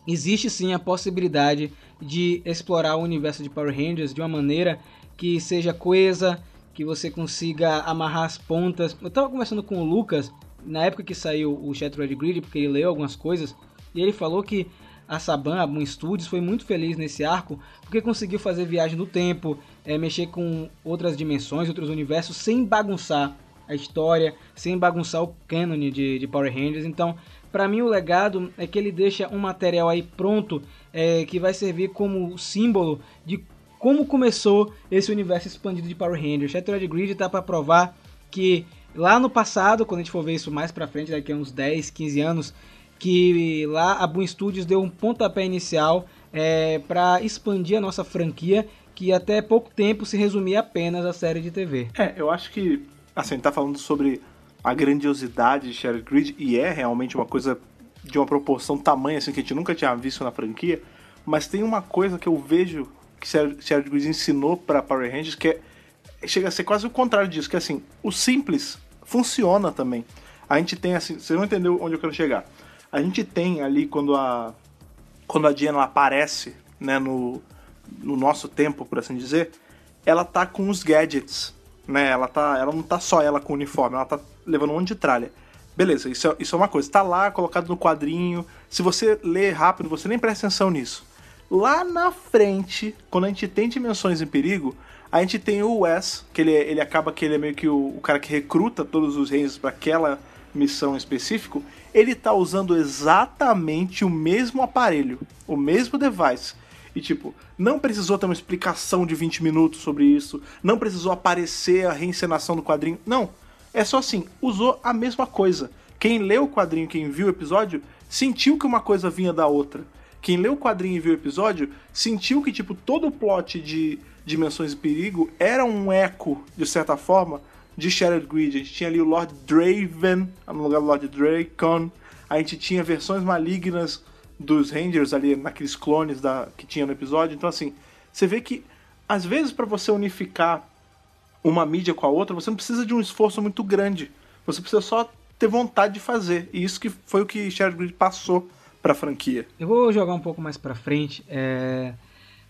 existe sim a possibilidade de explorar o universo de Power Rangers de uma maneira que seja coesa, que você consiga amarrar as pontas. Eu tava conversando com o Lucas na época que saiu o Shattered Grid, porque ele leu algumas coisas, e ele falou que a Saban, a Boom Studios, foi muito feliz nesse arco, porque conseguiu fazer viagem no tempo, é, mexer com outras dimensões, outros universos, sem bagunçar a história, sem bagunçar o canon de, de Power Rangers. Então, para mim, o legado é que ele deixa um material aí pronto é, que vai servir como símbolo de como começou esse universo expandido de Power Rangers. Shattered Grid tá para provar que lá no passado, quando a gente for ver isso mais para frente, daqui a uns 10, 15 anos, que lá a Boom Studios deu um pontapé inicial é, para expandir a nossa franquia, que até pouco tempo se resumia apenas à série de TV. É, eu acho que, assim, tá falando sobre a grandiosidade de Shattered Grid, e é realmente uma coisa de uma proporção tamanha, assim, que a gente nunca tinha visto na franquia, mas tem uma coisa que eu vejo que Shattered Grid ensinou para Power Rangers, que é, chega a ser quase o contrário disso, que é assim, o simples funciona também. A gente tem assim, você não entendeu onde eu quero chegar. A gente tem ali quando a quando a Diana aparece, né, no, no nosso tempo, por assim dizer, ela tá com os gadgets, né? Ela tá, ela não tá só ela com o uniforme, ela tá levando um monte de tralha. Beleza, isso é, isso é uma coisa. Tá lá colocado no quadrinho. Se você lê rápido, você nem presta atenção nisso. Lá na frente, quando a gente tem dimensões em perigo, a gente tem o Wes, que ele, ele acaba que ele é meio que o, o cara que recruta todos os reis para aquela missão específico. Ele tá usando exatamente o mesmo aparelho, o mesmo device. E tipo, não precisou ter uma explicação de 20 minutos sobre isso, não precisou aparecer a reencenação do quadrinho. Não. É só assim, usou a mesma coisa. Quem leu o quadrinho, quem viu o episódio, sentiu que uma coisa vinha da outra. Quem leu o quadrinho e viu o episódio, sentiu que, tipo, todo o plot de Dimensões de Perigo era um eco, de certa forma, de Shattered Grid. A gente tinha ali o Lord Draven, no lugar do Lord Dracon. A gente tinha versões malignas dos Rangers ali, naqueles clones da, que tinha no episódio. Então, assim, você vê que, às vezes, para você unificar uma mídia com a outra, você não precisa de um esforço muito grande. Você precisa só ter vontade de fazer. E isso que foi o que Shattered Grid passou para a franquia. Eu vou jogar um pouco mais para frente. É...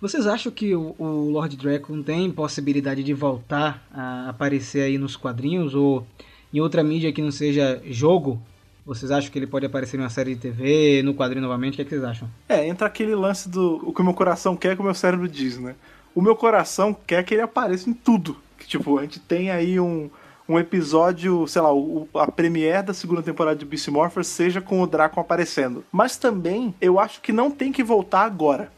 Vocês acham que o, o Lord Draco tem possibilidade de voltar a aparecer aí nos quadrinhos ou em outra mídia que não seja jogo? Vocês acham que ele pode aparecer em uma série de TV, no quadrinho novamente? O que, é que vocês acham? É, entra aquele lance do o que o meu coração quer, que o meu cérebro diz, né? O meu coração quer que ele apareça em tudo. Que, tipo, a gente tem aí um, um episódio, sei lá, o, a premiere da segunda temporada de Beast Morphers seja com o Draco aparecendo. Mas também, eu acho que não tem que voltar agora.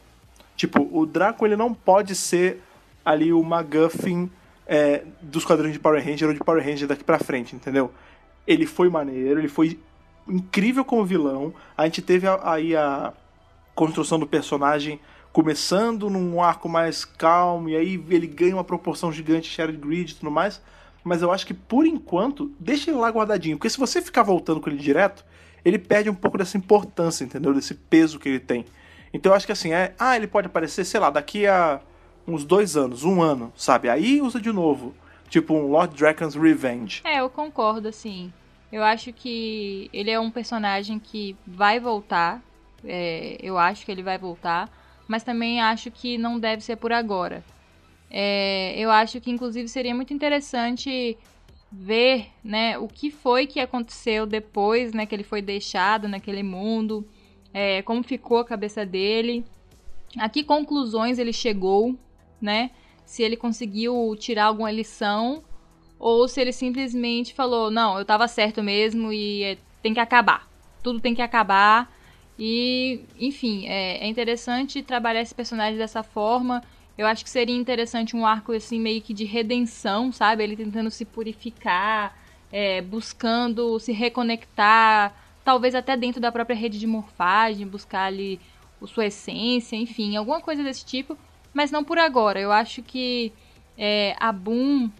Tipo, o Draco ele não pode ser ali o MacGuffin é, dos quadrinhos de Power Ranger ou de Power Ranger daqui pra frente, entendeu? Ele foi maneiro, ele foi incrível como vilão. A gente teve aí a construção do personagem começando num arco mais calmo, e aí ele ganha uma proporção gigante, shared grid e tudo mais. Mas eu acho que por enquanto, deixa ele lá guardadinho. Porque se você ficar voltando com ele direto, ele perde um pouco dessa importância, entendeu? Desse peso que ele tem. Então eu acho que assim, é. Ah, ele pode aparecer, sei lá, daqui a uns dois anos, um ano, sabe? Aí usa de novo. Tipo um Lord Dragon's Revenge. É, eu concordo, assim. Eu acho que ele é um personagem que vai voltar. É, eu acho que ele vai voltar. Mas também acho que não deve ser por agora. É, eu acho que, inclusive, seria muito interessante ver né, o que foi que aconteceu depois né, que ele foi deixado naquele mundo. É, como ficou a cabeça dele. A que conclusões ele chegou, né? Se ele conseguiu tirar alguma lição ou se ele simplesmente falou: não, eu tava certo mesmo e é, tem que acabar. Tudo tem que acabar. E, enfim, é, é, interessante trabalhar esse personagem dessa forma. Eu acho que seria interessante um arco assim meio que de redenção, sabe? Ele tentando se purificar, é, buscando se reconectar, talvez até dentro da própria rede de morfagem, buscar ali sua essência, enfim, alguma coisa desse tipo. Mas não por agora. Eu acho que é, a Boom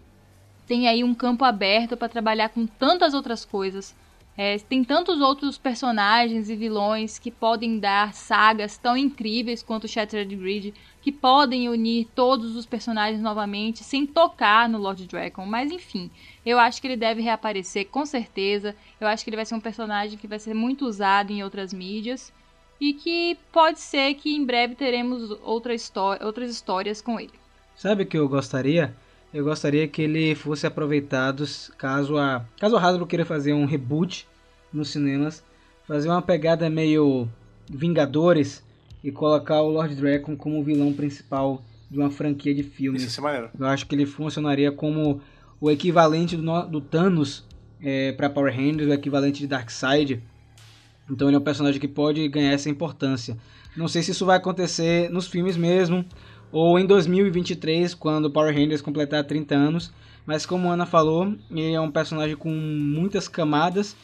tem aí um campo aberto para trabalhar com tantas outras coisas. É, tem tantos outros personagens e vilões que podem dar sagas tão incríveis quanto Shattered Grid, que podem unir todos os personagens novamente sem tocar no Lord Dragon. Mas enfim, eu acho que ele deve reaparecer com certeza. Eu acho que ele vai ser um personagem que vai ser muito usado em outras mídias e que pode ser que em breve teremos outra outras histórias com ele. Sabe o que eu gostaria? eu gostaria que ele fosse aproveitado caso a caso a Hasbro queira fazer um reboot nos cinemas, fazer uma pegada meio Vingadores e colocar o Lord Dragon como vilão principal de uma franquia de filmes. Isso é maneiro. Eu acho que ele funcionaria como o equivalente do, do Thanos é, para Power Rangers, o equivalente de Darkseid. Então ele é um personagem que pode ganhar essa importância. Não sei se isso vai acontecer nos filmes mesmo, ou em 2023, quando Power Rangers completar 30 anos. Mas como a Ana falou, ele é um personagem com muitas camadas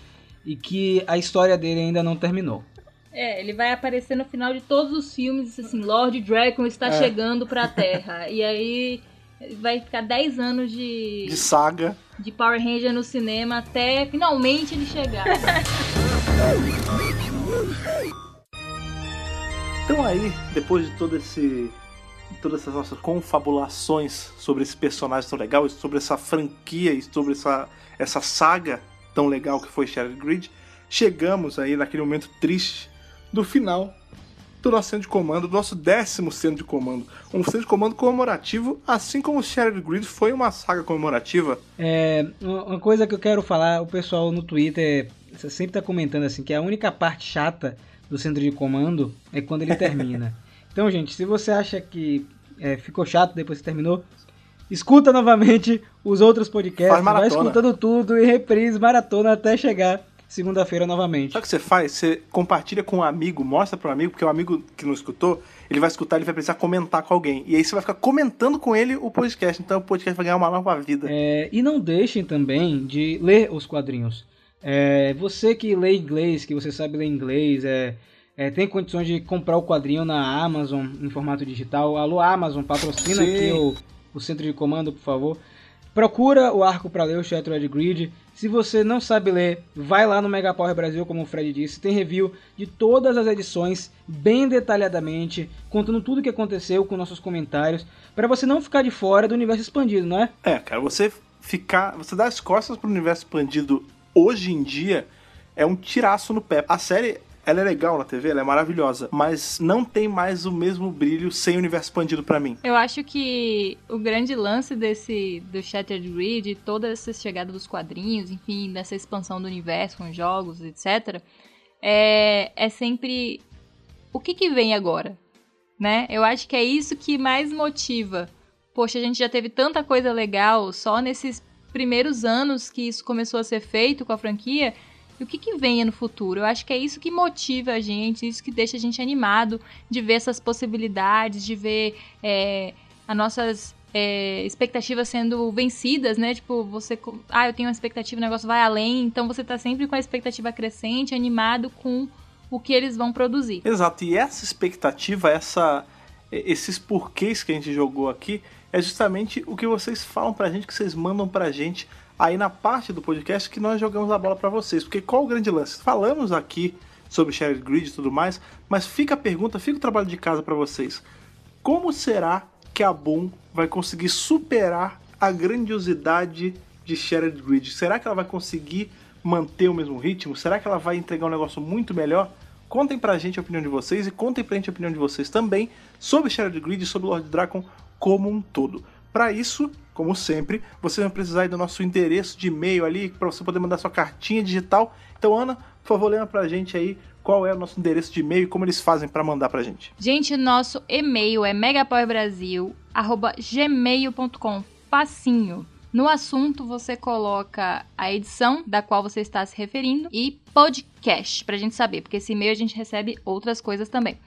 e que a história dele ainda não terminou. É, ele vai aparecer no final de todos os filmes, assim, Lord Dragon está é. chegando para a Terra. e aí vai ficar 10 anos de de saga de Power Ranger no cinema até finalmente ele chegar. então aí, depois de todo esse todas essas nossas confabulações sobre esse personagem tão legal, sobre essa franquia e sobre essa, essa saga tão legal que foi Shattered Grid, chegamos aí naquele momento triste do final do nosso centro de comando, do nosso décimo centro de comando. Um centro de comando comemorativo, assim como o Shattered Grid foi uma saga comemorativa. É, uma coisa que eu quero falar, o pessoal no Twitter sempre tá comentando assim, que a única parte chata do centro de comando é quando ele termina. Então, gente, se você acha que é, ficou chato depois que terminou, escuta novamente os outros podcasts, vai escutando tudo e reprise maratona até chegar segunda-feira novamente. Sabe o que você faz? Você compartilha com um amigo, mostra para um amigo, porque o amigo que não escutou, ele vai escutar, ele vai precisar comentar com alguém. E aí você vai ficar comentando com ele o podcast. Então o podcast vai ganhar uma nova vida. É, e não deixem também de ler os quadrinhos. É, você que lê inglês, que você sabe ler inglês, é, é, tem condições de comprar o quadrinho na Amazon em formato digital. Alô, Amazon, patrocina Sim. aqui o, o centro de comando, por favor. Procura o arco para ler o Shattered Grid. Se você não sabe ler, vai lá no Mega Power Brasil, como o Fred disse. Tem review de todas as edições, bem detalhadamente, contando tudo o que aconteceu com nossos comentários, para você não ficar de fora do universo expandido, não é? É, cara, você ficar. Você dar as costas pro universo expandido hoje em dia é um tiraço no pé. A série. Ela é legal na TV, ela é maravilhosa, mas não tem mais o mesmo brilho sem o universo expandido pra mim. Eu acho que o grande lance desse do Shattered Grid, toda essa chegada dos quadrinhos, enfim, dessa expansão do universo com jogos, etc, é, é sempre o que, que vem agora, né? Eu acho que é isso que mais motiva. Poxa, a gente já teve tanta coisa legal só nesses primeiros anos que isso começou a ser feito com a franquia. E o que, que venha no futuro? Eu acho que é isso que motiva a gente, isso que deixa a gente animado de ver essas possibilidades, de ver é, as nossas é, expectativas sendo vencidas, né? Tipo, você. Ah, eu tenho uma expectativa, o negócio vai além, então você tá sempre com a expectativa crescente, animado com o que eles vão produzir. Exato, e essa expectativa, essa, esses porquês que a gente jogou aqui, é justamente o que vocês falam pra gente, que vocês mandam pra gente aí na parte do podcast que nós jogamos a bola para vocês. Porque qual o grande lance? Falamos aqui sobre Shared Grid e tudo mais, mas fica a pergunta, fica o trabalho de casa para vocês. Como será que a Boom vai conseguir superar a grandiosidade de Shared Grid? Será que ela vai conseguir manter o mesmo ritmo? Será que ela vai entregar um negócio muito melhor? Contem pra gente a opinião de vocês e contem pra gente a opinião de vocês também sobre Shared Grid e sobre Lord Dragon como um todo. Para isso, como sempre, você vai precisar do nosso endereço de e-mail ali para você poder mandar sua cartinha digital. Então, Ana, por favor, lembra pra gente aí qual é o nosso endereço de e-mail e como eles fazem para mandar pra gente. Gente, nosso e-mail é megapowerbrasil@gmail.com. Facinho. No assunto você coloca a edição da qual você está se referindo e podcast pra gente saber, porque esse e-mail a gente recebe outras coisas também.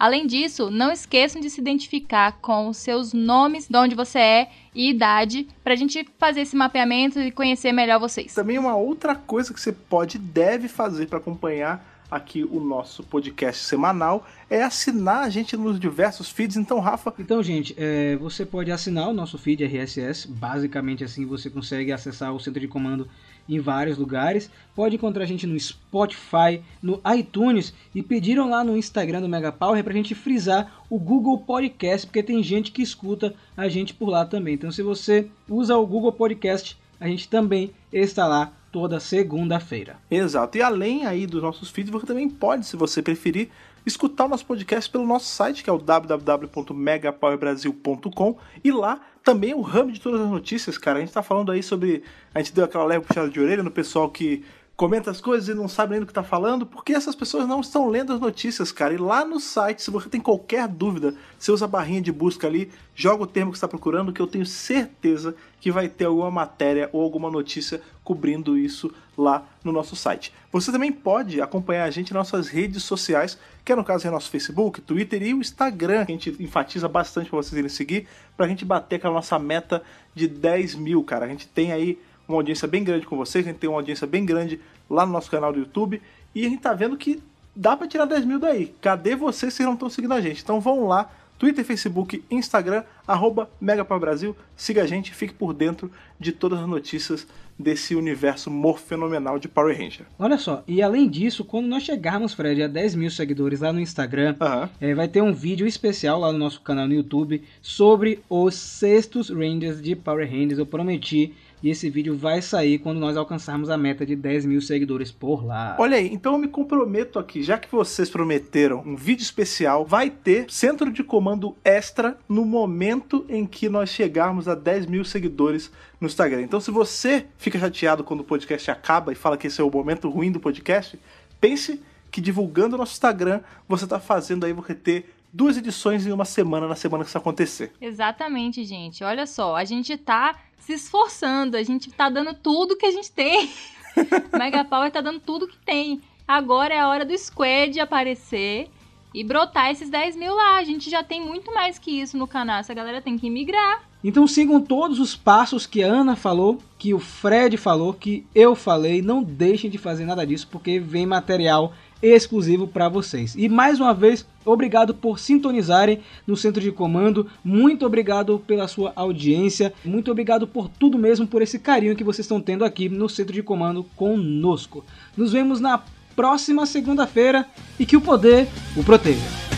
Além disso, não esqueçam de se identificar com os seus nomes, de onde você é e idade, pra gente fazer esse mapeamento e conhecer melhor vocês. Também uma outra coisa que você pode e deve fazer para acompanhar aqui o nosso podcast semanal é assinar a gente nos diversos feeds. Então, Rafa. Então, gente, é, você pode assinar o nosso feed RSS. Basicamente, assim você consegue acessar o centro de comando em vários lugares. Pode encontrar a gente no Spotify, no iTunes e pediram lá no Instagram do Mega Power pra gente frisar o Google Podcast, porque tem gente que escuta a gente por lá também. Então, se você usa o Google Podcast, a gente também está lá toda segunda-feira. Exato. E além aí dos nossos feeds, você também pode, se você preferir, escutar o nosso podcast pelo nosso site, que é o www.megapowerbrasil.com e lá também o ramo de todas as notícias, cara. A gente tá falando aí sobre. A gente deu aquela leve puxada de orelha no pessoal que comenta as coisas e não sabe nem do que tá falando, porque essas pessoas não estão lendo as notícias, cara. E lá no site, se você tem qualquer dúvida, você usa a barrinha de busca ali, joga o termo que está procurando, que eu tenho certeza que vai ter alguma matéria ou alguma notícia cobrindo isso lá no nosso site. Você também pode acompanhar a gente nas nossas redes sociais, que é no caso é nosso Facebook, Twitter e o Instagram, que a gente enfatiza bastante para vocês irem seguir, pra gente bater aquela nossa meta de 10 mil, cara. A gente tem aí uma audiência bem grande com vocês, a gente tem uma audiência bem grande lá no nosso canal do YouTube, e a gente tá vendo que dá para tirar 10 mil daí. Cadê vocês se não estão seguindo a gente? Então vão lá, Twitter, Facebook, Instagram, arroba Brasil, siga a gente, fique por dentro de todas as notícias desse universo morfenomenal de Power Ranger. Olha só, e além disso, quando nós chegarmos, Fred, a 10 mil seguidores lá no Instagram, Aham. é, vai ter um vídeo especial lá no nosso canal no YouTube sobre os sextos Rangers de Power Rangers. Eu prometi e esse vídeo vai sair quando nós alcançarmos a meta de 10 mil seguidores por lá. Olha aí, então eu me comprometo aqui, já que vocês prometeram um vídeo especial, vai ter centro de comando extra no momento em que nós chegarmos a 10 mil seguidores no Instagram. Então, se você fica chateado quando o podcast acaba e fala que esse é o momento ruim do podcast, pense que divulgando o nosso Instagram, você está fazendo aí você ter duas edições em uma semana, na semana que isso acontecer. Exatamente, gente. Olha só, a gente tá se esforçando, a gente tá dando tudo que a gente tem Mega Power tá dando tudo que tem. Agora é a hora do Squad aparecer e brotar esses 10 mil lá. A gente já tem muito mais que isso no canal. Essa galera tem que migrar. Então sigam todos os passos que a Ana falou, que o Fred falou, que eu falei. Não deixem de fazer nada disso, porque vem material exclusivo para vocês. E mais uma vez, obrigado por sintonizarem no centro de comando. Muito obrigado pela sua audiência. Muito obrigado por tudo mesmo, por esse carinho que vocês estão tendo aqui no centro de comando conosco. Nos vemos na próxima segunda-feira e que o poder o proteja.